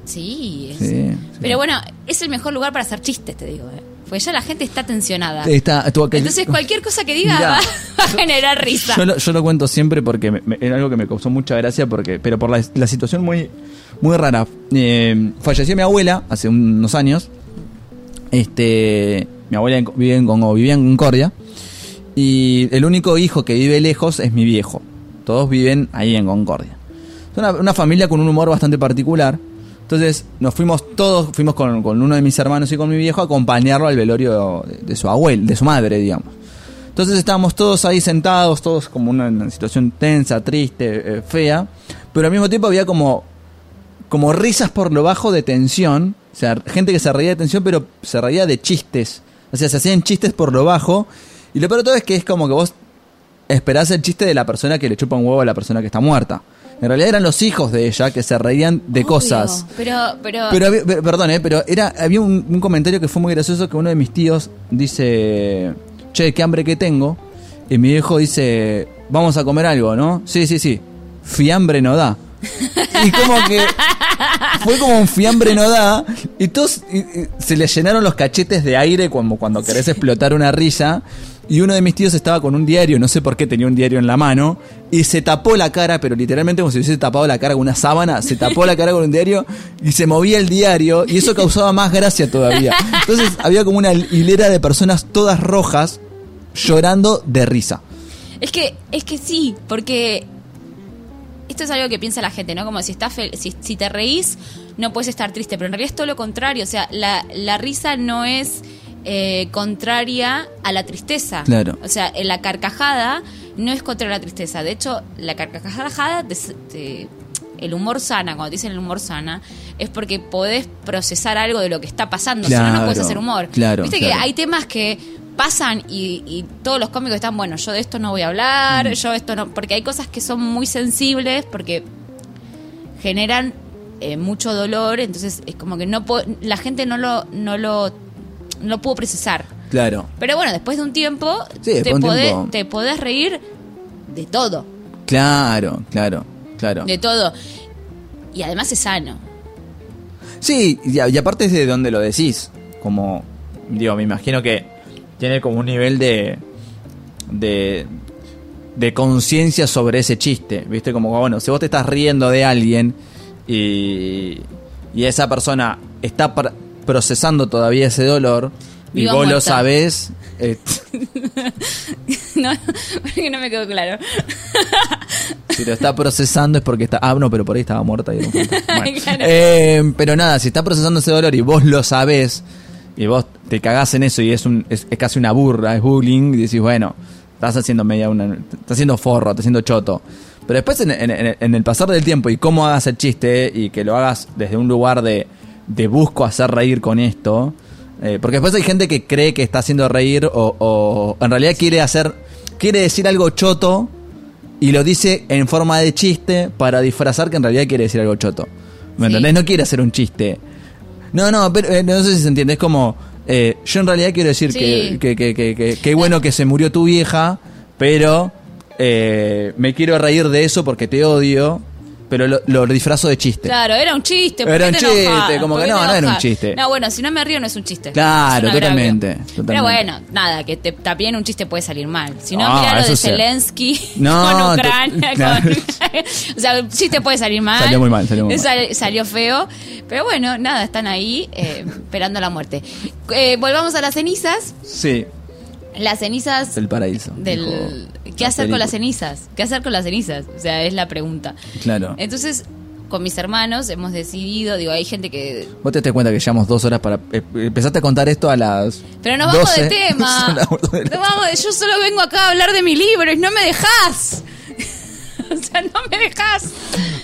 Sí, es- Sí, sí. Pero bueno, es el mejor lugar para hacer chistes, te digo. ¿eh? Porque ya la gente está tensionada. Está, tú- Entonces cualquier cosa que diga Mirá, va, va a generar risa. Yo lo, yo lo cuento siempre porque me- me- era algo que me causó mucha gracia, porque pero por la, la situación muy, muy rara. Eh, falleció mi abuela hace unos años. Este, mi abuela vive en, Congo- vivía en Concordia. Y el único hijo que vive lejos es mi viejo. Todos viven ahí en Concordia. Es una, una familia con un humor bastante particular. Entonces nos fuimos todos, fuimos con, con uno de mis hermanos y con mi viejo a acompañarlo al velorio de, su abuela, de su madre, digamos. Entonces estábamos todos ahí sentados, todos como una, una situación tensa, triste, eh, fea, pero al mismo tiempo había como, como risas por lo bajo de tensión, o sea, gente que se reía de tensión, pero se reía de chistes, o sea, se hacían chistes por lo bajo, y lo peor de todo es que es como que vos esperás el chiste de la persona que le chupa un huevo a la persona que está muerta. En realidad eran los hijos de ella que se reían de Obvio, cosas. Pero, pero, Pero había- perdón, eh, pero era, había un, un comentario que fue muy gracioso que uno de mis tíos dice, che, qué hambre que tengo. Y mi viejo dice, vamos a comer algo, ¿no? Sí, sí, sí. Fiambre no da. Y como que fue como un fiambre no da. Y todos y- y se le llenaron los cachetes de aire como cuando querés explotar una risa. Y uno de mis tíos estaba con un diario, no sé por qué tenía un diario en la mano, y se tapó la cara, pero literalmente como si hubiese tapado la cara con una sábana, se tapó la cara con un diario y se movía el diario, y eso causaba más gracia todavía. Entonces había como una hilera de personas todas rojas llorando de risa. es que, es que sí, porque esto es algo que piensa la gente, ¿no? Como si estás fel- si, si te reís, no puedes estar triste, pero en realidad es todo lo contrario. O sea, la, la risa no es eh, contraria a la tristeza. Claro. O sea, en la carcajada no es contraria a la tristeza. De hecho, la carcajada, el humor sana, cuando dicen el humor sana, es porque podés procesar algo de lo que está pasando. si no, no puedes hacer humor. claro, Viste claro. que hay temas que pasan y, y todos los cómicos están, bueno, yo de esto no voy a hablar, Mm. yo esto no, porque hay cosas que son muy sensibles, porque generan eh, mucho dolor, entonces es como que no la gente no lo, no lo, no pudo procesar. Claro. Pero bueno, después de un tiempo, Sí, te, un podés, tiempo. te podés reír de todo, Claro, claro, claro. de todo. Y además es sano. Sí, y, aparte es de donde lo decís. Como, digo, me imagino que tiene como un nivel de. de. de conciencia sobre ese chiste. ¿Viste? Como, bueno, si vos te estás riendo de alguien y. y esa persona está procesando todavía ese dolor y Viva vos lo sabés. eh, no, porque no me quedó claro. Si lo está procesando es porque está. Ah, no, pero por ahí estaba muerta. Y era un fantasma. Bueno. Claro. Eh, pero nada, si está procesando ese dolor y vos lo sabés y vos te cagás en eso y es, un, es, es casi una burra, es bullying, y decís, bueno, estás haciendo media una. Estás haciendo forro, estás haciendo choto. Pero después en, en- en- en el pasar del tiempo y cómo hagas el chiste y que lo hagas desde un lugar de, de busco hacer reír con esto. eh, porque después hay gente que cree que está haciendo reír o, o en realidad quiere hacer, quiere decir algo choto y lo dice en forma de chiste para disfrazar que en realidad quiere decir algo choto. ¿Me Sí. entendés? No quiere hacer un chiste. No, no, pero eh, no sé si se entiende. Es como, eh, yo en realidad quiero decir Sí. que, que, que, que, que- qué bueno que se murió tu vieja, pero me quiero reír de eso porque te odio, pero lo, lo disfrazo de chiste. Claro, era un chiste. ¿por Era un te chiste, como ¿Por que no, te no era un chiste. No, bueno, si no me río no es un chiste. Claro, agravio. totalmente, Pero totalmente. bueno, nada, que te, también un chiste puede salir mal. Si no, mira lo de. Zelensky No, con Ucrania. claro. con- o sea, un chiste puede salir mal. Salió muy mal, salió muy mal. Sal- salió feo. Pero bueno, nada, están ahí eh, esperando la muerte. Eh, volvamos a las cenizas. Sí, Las cenizas del paraíso. del dijo ¿Qué hacer con las cenizas? ¿Qué hacer con las cenizas? O sea, es la pregunta. Claro. Entonces, con mis hermanos hemos decidido, digo, hay gente que... Vos te das cuenta que llevamos dos horas para... eh, empezaste a contar esto a las... Pero nos vamos 12. de tema. Las Nos vamos de- Yo solo vengo acá a hablar de mi libro y no me dejas. o sea, no me dejas.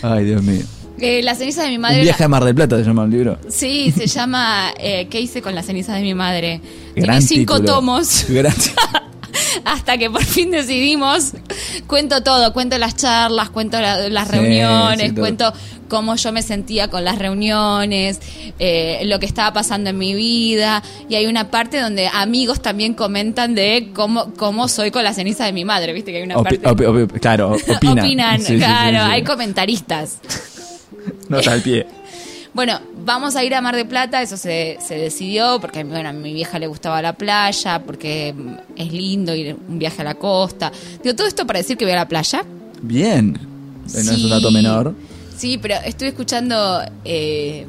Ay, Dios mío. Eh, la ceniza de mi madre... Un viaje a Mar del Plata se llama el libro. Sí, se llama eh, ¿Qué hice con la ceniza de mi madre? Gran Tiene cinco título. tomos. Gran- Hasta que por fin decidimos, cuento todo, cuento las charlas, cuento la- las Sí, reuniones, sí, cuento cómo yo me sentía con las reuniones, eh, lo que estaba pasando en mi vida. Y hay una parte donde amigos también comentan de cómo, cómo soy con la ceniza de mi madre, viste que hay una Opi- parte... opi- opi- claro, opinan. Opinan, Sí, sí, sí, claro, sí. hay comentaristas. Nota al pie. Bueno, vamos a ir a Mar de Plata, eso se, se decidió, porque bueno, a mi vieja le gustaba la playa, porque es lindo ir un viaje a la costa. Digo, todo esto para decir que voy a la playa. Bien. No es Sí. un dato menor. Sí, pero estuve escuchando eh,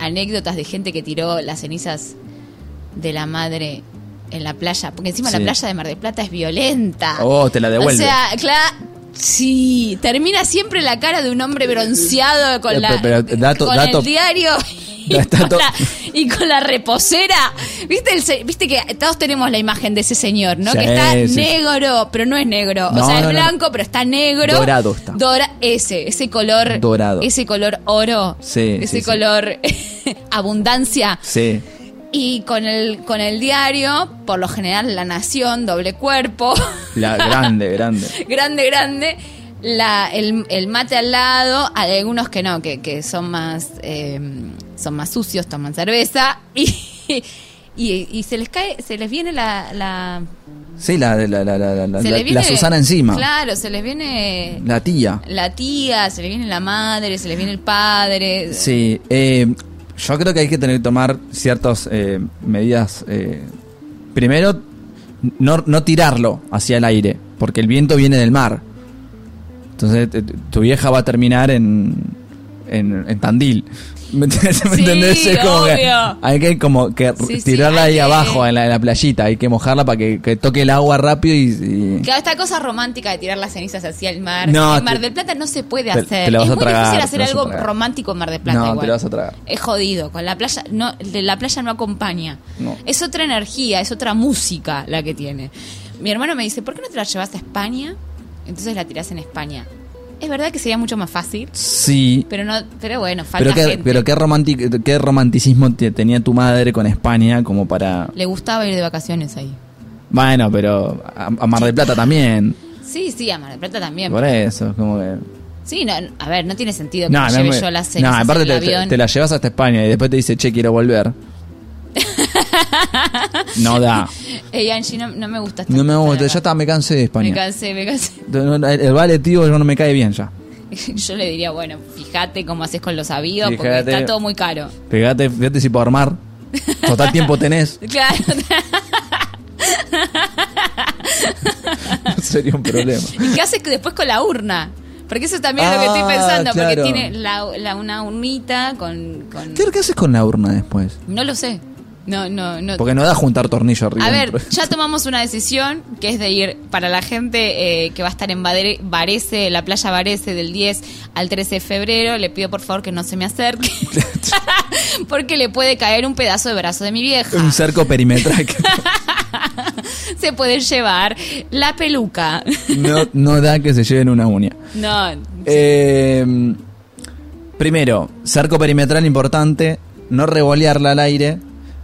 anécdotas de gente que tiró las cenizas de la madre en la playa, porque encima Sí. la playa de Mar de Plata es violenta. Oh, te la devuelve. O sea, claro. Sí, termina siempre la cara de un hombre bronceado con Eh, la pero- pero dato- con dato- el diario y, Dato- con la, y con la reposera. ¿Viste el viste que todos tenemos la imagen de ese señor, ¿no? Sí, que está sí. negro, pero no es negro, No, o sea, es no. blanco, pero está negro. Dorado está. Dora ese, ese color Dorado. ese color oro, Sí, ese color abundancia Sí. Y con el con el diario, por lo general La Nación, doble cuerpo. La grande, grande. grande, grande. La, el, el mate al lado, hay algunos que no, que, que son más eh, son más sucios, toman cerveza y, y, y se les cae, se les viene la, la, Sí, la, la, la, la, la, se les viene, la Susana encima. Claro, se les viene La tía. la tía, se les viene la madre, se les viene el padre. Sí, eh, yo creo que hay que tener que tomar ciertas eh, medidas. eh, primero, no, no tirarlo hacia el aire, porque el viento viene del mar. Entonces, eh, tu vieja va a terminar en, en, en Tandil. ¿Me entiendes? ¿Me Sí, entendés? Es como que obvio. hay que como que Sí, tirarla ahí que- abajo en la, en la playita, hay que mojarla para que, que toque el agua rápido y... y- Claro, esta cosa romántica de tirar las cenizas hacia el mar. No, en Mar te- del Plata no se puede te- hacer. te la vas es a muy tragar, difícil te hacer algo romántico en Mar del Plata. No, te igual. la vas a tragar. Es jodido. Con la playa, no, la playa no acompaña. No. Es otra energía, es otra música la que tiene. Mi hermano me dice, ¿por qué no te la llevas a España? Entonces la tirás en España. Es verdad que sería mucho más fácil, Sí, pero no, pero bueno, falta pero qué, gente. pero qué, romantic- qué romanticismo te- tenía tu madre con España como para... Le gustaba ir de vacaciones ahí. Bueno, pero a, a Mar del Plata también. Sí, sí, a Mar del Plata también. Por eso, como que... Sí, no, a ver, no tiene sentido que No, me no, lleve me- yo las no, aparte te, te la llevas hasta España y después te dice, che, quiero volver. No da. Ey, Angie, no, no me gusta esta No me gusta, ya está, me cansé de Me España. cansé, me cansé. No, no, El, vale, tío, no me cae bien ya. Yo le diría, bueno, fíjate cómo haces con los aviones, porque está todo muy caro. Fíjate, fíjate si puedo armar. Total tiempo tenés. Claro. Sería un problema. ¿Y qué haces después con la urna? Porque eso también es lo que estoy Ah, pensando, porque tiene la, la- una urnita con, con- ¿Qué, qué haces con la urna después? No lo sé. No, no, no. Porque no da juntar tornillo arriba. A ver, dentro. ya tomamos una decisión que es de ir para la gente eh, que va a estar en Varese, la playa Varese del 10 al 13 de febrero. Le pido por favor que no se me acerque. porque le puede caer un pedazo de brazo de mi vieja. Un cerco perimetral. se puede llevar la peluca. no, no da que se lleven una uña. No, Eh, primero, cerco perimetral importante, no revolearla al aire.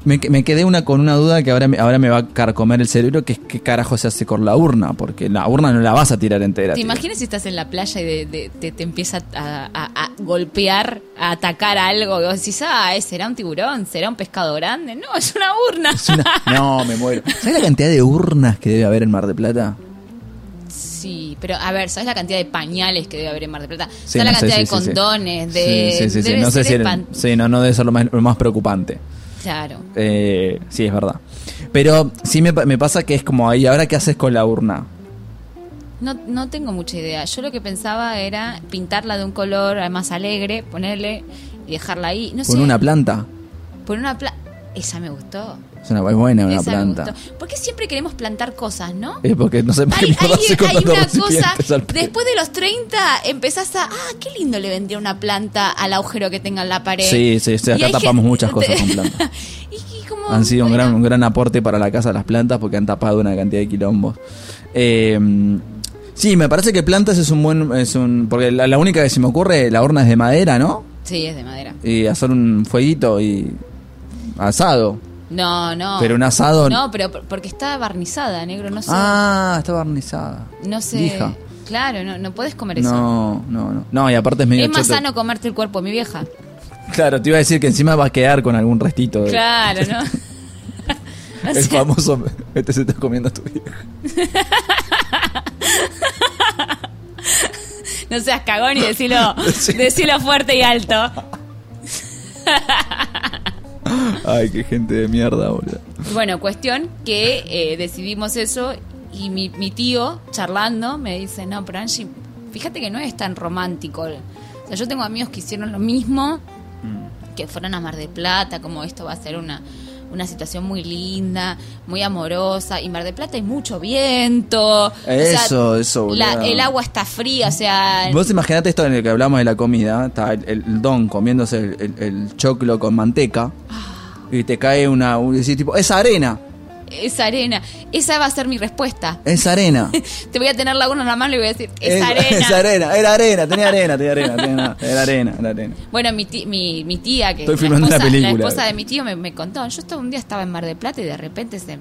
Me, me quedé una con una duda que ahora me, ahora me va a carcomer el cerebro, que es qué carajo se hace con la urna, porque la urna no la vas a tirar entera. ¿Te imaginas si estás en la playa y de- de- te, te empieza a, a- a golpear, a atacar algo? Y vos decís, ah, ¿será un tiburón? ¿Será un pescado grande? No, es una urna. Es una- No, me muero. ¿Sabes la cantidad de urnas que debe haber en Mar de Plata? Sí, pero a ver, ¿sabes la cantidad de pañales que debe haber en Mar del Plata? Sí, ¿Sabes la sé, cantidad sí, de sí, sí. condones? De, Sí, sí, No sé si sí, no, no debe ser lo más, lo más preocupante. Claro. Eh, sí, es verdad. Pero sí me, me pasa que es como ahí, ¿ahora qué haces con la urna? No, no tengo mucha idea. Yo lo que pensaba era pintarla de un color más alegre, ponerle y dejarla ahí. No ¿Con sé. una planta? Por una planta. Esa me gustó. Es una es buena una Esa planta. ¿Por qué siempre queremos plantar cosas, no? Es porque no sé por qué Hay, una cosa, después de los 30 empezás a, ah, qué lindo le vendría una planta al agujero que tenga en la pared. Sí, sí, sí, acá tapamos gente- muchas cosas con plantas. y, y como, Han sido un gran, un gran aporte para la casa las plantas porque han tapado una cantidad de quilombos. Eh, sí, me parece que plantas es un buen... Es un, porque la, la única que se me ocurre, la urna es de madera, ¿no? Sí, es de madera. Y hacer un fueguito y asado. No, no. Pero un asado... No, pero por- porque está barnizada, negro, no sé. Ah, está barnizada. no sé. lija. Claro, no, no puedes comer eso. No, no, no. No, y aparte es medio es más choto. sano comerte el cuerpo de mi vieja. Claro, te iba a decir que encima va a quedar con algún restito. de- Claro, ¿no? O El sea, famoso... Este se está comiendo a tu hija. no seas cagón y decilo, decilo fuerte y alto. Ay, qué gente de mierda, boludo. Bueno, cuestión que eh, decidimos eso y mi, mi tío, charlando, me dice, no, pero Angie, fíjate que no es tan romántico. O sea, yo tengo amigos que hicieron lo mismo, que fueron a Mar de Plata, como esto va a ser una, una situación muy linda, muy amorosa, y Mar de Plata hay mucho viento. o sea, Eso, eso, boludo. la- El agua está fría, o sea... Vos imaginate esto en el que hablamos de la comida, está el, el don comiéndose el, el- el choclo con manteca y te cae una, un, decís tipo, es arena, Esa arena, esa va a ser mi respuesta. es arena. Te voy a tener la una en la mano y voy a decir, es, arena. es arena, era arena, tenía arena, tenía arena, tenía- era arena, era arena. Bueno, mi, ti- mi, mi tía, que Estoy es filmando la una esposa, película. la esposa de mi tío, me, me contó. Yo estaba, un día estaba en Mar del Plata y de repente se,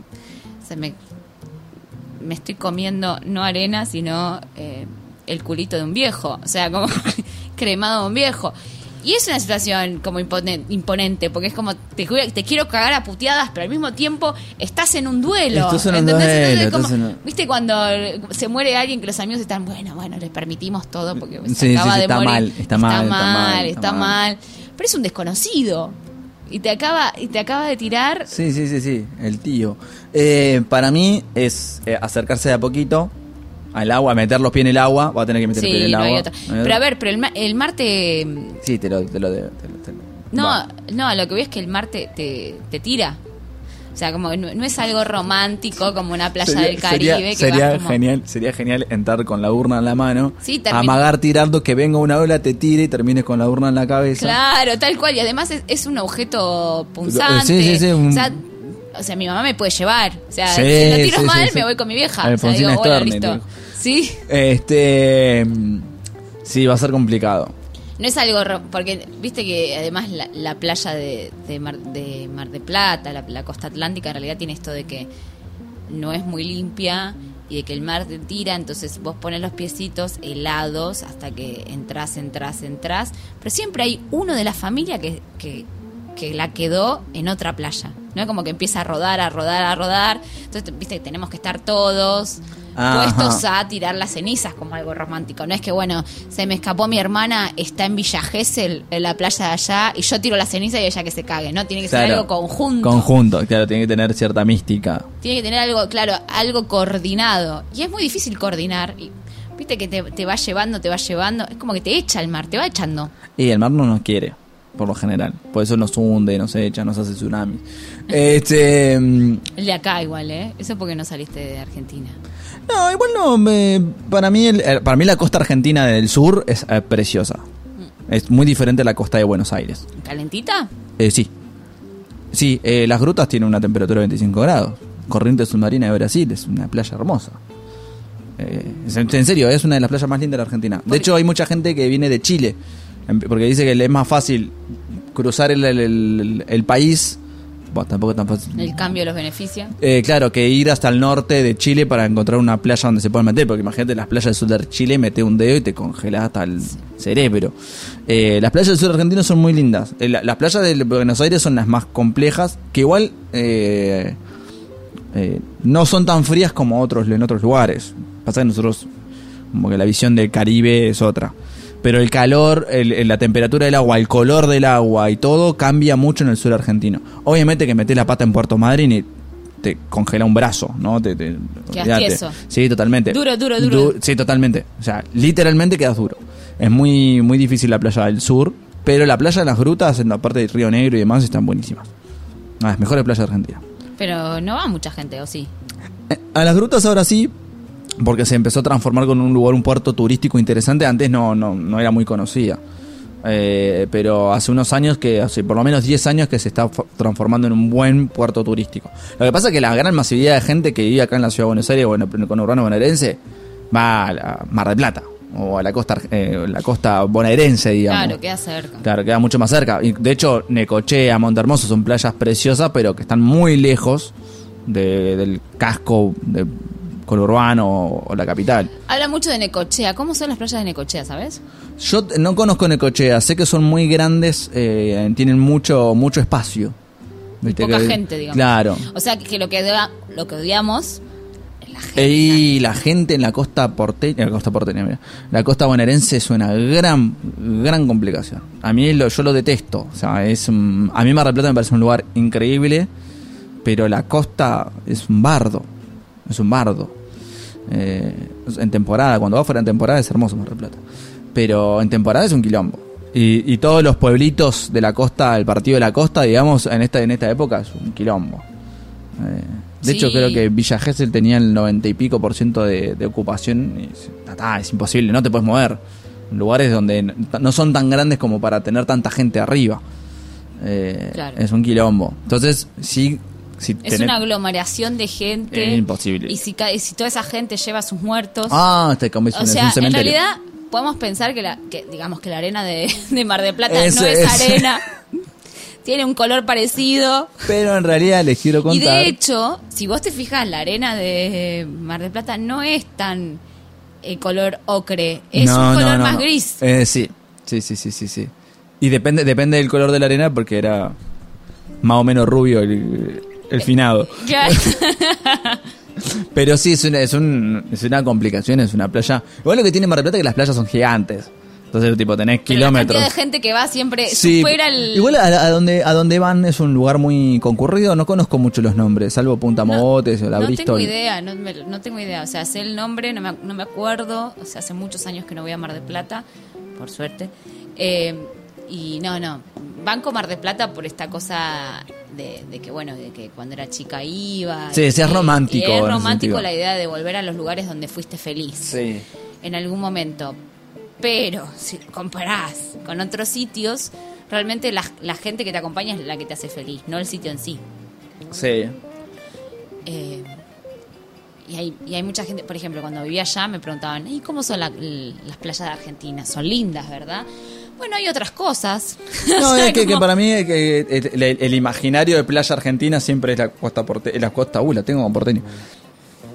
se me, me estoy comiendo no arena, sino eh, el culito de un viejo. O sea, como cremado de un viejo. Y es una situación como imponen- imponente, porque es como, te, te quiero cagar a puteadas, pero al mismo tiempo estás en un duelo. Estás en un duelo, Entonces, como- estás en un- ¿Viste cuando se muere alguien que los amigos están, bueno, bueno, les permitimos todo porque se Sí, sí, acaba sí, de está morir? mal, está mal, está mal, está está mal. mal. Pero es un desconocido. Y te acaba, y te acaba de tirar. Sí, sí, sí, sí, el tío. Eh, para mí es eh, acercarse de a poquito al agua, meter los pies en el agua, va a tener que meter los pies en Sí, el no hay agua. otra. ¿No hay Pero a ver, pero el, ma- el mar te. Sí, te lo, te lo te lo- te lo- No, Va. no, lo que voy es que el mar te, te, tira. O sea, como no, no es algo romántico como una playa Sería- del Caribe. sería, que sería vas como- genial sería genial entrar con la urna en la mano Sí, amagar tirando que venga una ola te tire y termines con la urna en la cabeza Claro, tal cual. Y además es, es un objeto punzante. Sí, sí, sí, un- O, sea, o sea, mi mamá me puede llevar. O sea, Sí, si lo tiro sí, mal, sí, sí. me voy con mi vieja. O sea, digo, bueno, listo. Sí. este sí va a ser complicado No es algo, porque viste que además la, la playa de, de, Mar, de Mar de Plata, la, la costa atlántica, en realidad tiene esto de que no es muy limpia y de que el mar te tira, entonces vos pones los piecitos helados hasta que entras, entras, entras, pero siempre hay uno de la familia que, que, que la quedó en otra playa, ¿no? Como que empieza a rodar, a rodar, a rodar, entonces viste que tenemos que estar todos Ajá. puestos a tirar las cenizas como algo romántico. No es que, bueno, se me escapó mi hermana, está en Villa Gesell, en la playa de allá, y yo tiro la ceniza y ella que se cague, ¿no? Tiene que ser algo conjunto. conjunto claro tiene que tener cierta mística Tiene que tener algo, claro, algo coordinado. Y es muy difícil coordinar. Y, Viste que te, te va llevando, te va llevando. Es como que te echa el mar, te va echando. y el mar no nos quiere por lo general por eso nos hunde nos echa nos hace tsunami este mm, El de acá igual, ¿eh? Eso porque no saliste de Argentina. No igual no me- para mí el- eh, para mí la costa argentina del sur es eh, preciosa es muy diferente a la costa de Buenos Aires ¿Calentita? Eh, sí. Sí, eh, las grutas tienen una temperatura de 25 grados. Corriente submarina de Brasil es una playa hermosa. eh, en serio, es una de las playas más lindas de la Argentina. De hecho, hay mucha gente que viene de Chile, em, porque dice que le es más fácil cruzar el, el- el- el país. Bueno, tampoco fácil. El cambio los beneficia. Eh, claro, que ir hasta el norte de Chile para encontrar una playa donde se puedan meter, porque imagínate las playas del sur de Chile, mete un dedo y te congelas hasta el cerebro. Eh, las playas del sur argentino son muy lindas. Eh, la- las playas de Buenos Aires son las más complejas, que igual eh, eh, no son tan frías como otros en otros lugares. Pasa que nosotros, como que la visión del Caribe es otra. Pero el calor, el- el- la temperatura del agua, el color del agua y todo cambia mucho en el sur argentino. Obviamente que metés la pata en Puerto Madryn y te congela un brazo, ¿no? Te, te-. Sí, totalmente. Duro, duro, duro. Du- sí, totalmente. O sea, literalmente quedas duro. Es muy, muy difícil la playa del sur, pero la playa de las grutas, en la parte del Río Negro y demás, están buenísimas. Una de las mejores playas de Argentina. Pero no va mucha gente, ¿o sí? Eh, A las grutas ahora sí, porque se empezó a transformar con un lugar, un puerto turístico interesante. Antes no, no, no era muy conocida. Eh, pero hace unos años que, hace por lo menos 10 años que se está transformando en un buen puerto turístico. Lo que pasa es que la gran masividad de gente que vive acá en la ciudad de Buenos Aires o en el conurbano bonaerense va a la Mar del Plata o a la costa, eh, la costa bonaerense, digamos. Claro, queda cerca. Claro, queda mucho más cerca. Y de hecho, Necochea, Montehermoso son playas preciosas, pero que están muy lejos de- del casco de conurbano o, o la capital. Habla mucho de Necochea. ¿Cómo son las playas de Necochea, sabes? Yo no conozco Necochea, sé que son muy grandes, eh, tienen mucho mucho espacio. Poca Que- gente, digamos. Claro. O sea, que lo que, lo que odiamos es la gente. Y la gente en la costa porteña, la costa porteña, mira, la costa bonaerense es una gran, gran complicación. A mí lo, yo lo detesto, o sea, es un- a mí Mar del Plata me parece un lugar increíble, pero la costa es un bardo, es un bardo. Eh, en temporada, cuando va fuera en temporada es hermoso Mar del Plata, pero en temporada es un quilombo. Y, y todos los pueblitos de la costa, el partido de la costa, digamos, en esta, en esta época es un quilombo. Eh, de hecho, creo que Villa Gesell tenía el 90 y pico por ciento de, de ocupación. Y es, es imposible, no te puedes mover. Lugares donde no son tan grandes como para tener tanta gente arriba. Eh, Claro. Es un quilombo. Entonces, sí. Si Es tenés- una aglomeración de gente. Es imposible. Y si, y si toda esa gente lleva sus muertos. Ah, te o es sea, un en realidad podemos pensar que, la, que digamos que la arena de, de Mar de Plata Ese- no es ese. arena. Tiene un color parecido. Pero en realidad les quiero Y contar. de hecho, si vos te fijas, la arena de Mar del Plata no es tan eh, color ocre, es No, un color no, más gris. Eh, sí, sí, sí, sí, sí, sí. Y depende, depende del color de la arena porque era más o menos rubio el, el finado. Claro. Pero sí, es una, es, un, es una complicación, es una playa. Igual lo que tiene Mar del Plata es que las playas son gigantes. Entonces, tipo, tenés Pero la kilómetros. cantidad de gente que va siempre Sí, supera el... Igual a, a donde, a donde van es un lugar muy concurrido, no conozco mucho los nombres, salvo Punta Mogotes o la no Bristol. tengo idea, no, me- no tengo idea. O sea, sé el nombre, no me, no me acuerdo. O sea, hace muchos años que no voy a Mar de Plata, por suerte. Eh, y no, no. Banco Mar de Plata por esta cosa de, de que, bueno, de que cuando era chica iba. Sí, sí, es romántico y es romántico la idea de volver a los lugares donde fuiste feliz Sí. en algún momento. Pero si comparás con otros sitios, realmente la, la gente que te acompaña es la que te hace feliz, no el sitio en sí. Sí. Eh, y, hay, y hay mucha gente, por ejemplo, cuando vivía allá me preguntaban, ¿y cómo son la- las playas de Argentina? Son lindas, ¿verdad? Bueno, hay otras cosas. No, O sea, es que, para mí es que el, imaginario de playa argentina siempre es la costa porte, la costa, uh, la tengo como porteño.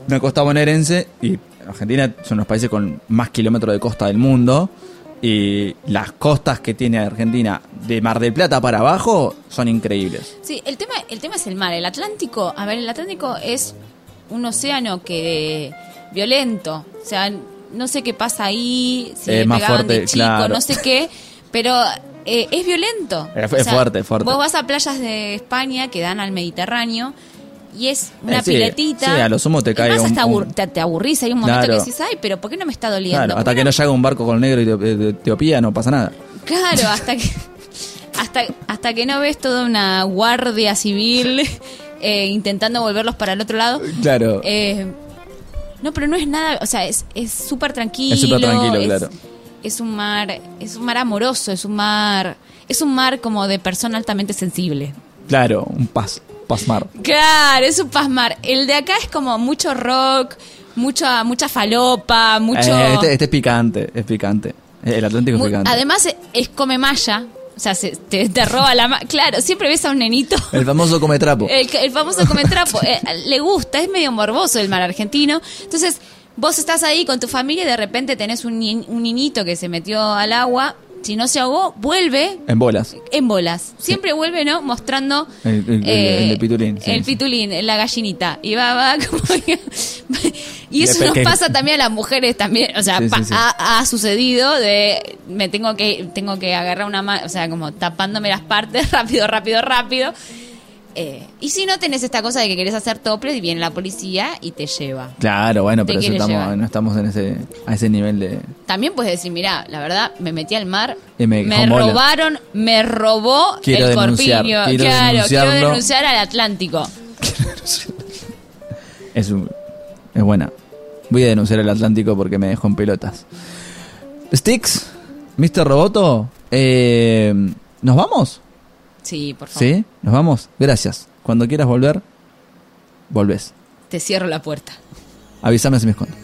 Una costa bonaerense y Argentina son los países con más kilómetros de costa del mundo y las costas que tiene Argentina de Mar del Plata para abajo son increíbles. Sí, el tema, el tema es el mar. El Atlántico, a ver, el Atlántico es un océano que violento. O sea, no sé qué pasa ahí, si Es le más pegaban de fuerte, chico, claro. no sé qué, pero eh, es violento. Es- es fuerte, es fuerte. Vos vas a playas de España que dan al Mediterráneo y es una Eh, sí, piletita. sí, a lo sumo te Es cae un- hasta abur- te, te aburrís. Hay un momento Claro. que decís, ay, pero ¿por qué no me está doliendo? Claro, ¿Por hasta que no no llega un barco con negro de de- de Etiopía no pasa nada. Claro, hasta que hasta, hasta que no ves toda una guardia civil eh, intentando volverlos para el otro lado. Claro. Eh, no, pero no es nada, o sea, es es súper tranquilo. Es súper tranquilo, es- claro. Es un mar, es un mar amoroso, es un mar, es un mar como de persona altamente sensible. Claro, un pas, pasmar. Claro, es un pasmar. El de acá es como mucho rock, mucha, mucha falopa, mucho... Eh, este, este es picante, es picante. El Atlántico es picante. Además es, es come malla, o sea, se- te, te roba la malla. Claro, siempre ves a un nenito... El famoso come trapo. El, el famoso comentrapo. eh, le gusta, es medio morboso el mar argentino. Entonces, vos estás ahí con tu familia y de repente tenés un, un niñito que se metió al agua. Si no se ahogó, vuelve En bolas. en bolas. Siempre vuelve, ¿no? Mostrando El- el- el- el de pitulín, sí, el sí. pitulín, la gallinita. Y va, va, como que- Y eso nos pasa también a las mujeres también. O sea, pa-. Ha, ha sucedido de me tengo que, tengo que agarrar una mano, o sea, como tapándome las partes rápido, rápido, rápido. Eh, y si no tenés esta cosa de que querés hacer toples y viene la policía y te lleva. Claro, bueno, pero eso estamos, no estamos en ese, a ese nivel de... También puedes decir, mira, la verdad, me metí al mar, Y me robaron, me robó Quiero el denunciar, corpiño. quiero claro, quiero denunciar al Atlántico. Es, un- es buena. Voy a denunciar el Atlántico porque me dejó en pelotas. Sticks, Mr. Roboto, eh, ¿nos vamos? Sí, por favor. ¿Sí? ¿Nos vamos? Gracias. Cuando quieras volver, volvés. Te cierro la puerta. Avísame si me escondo.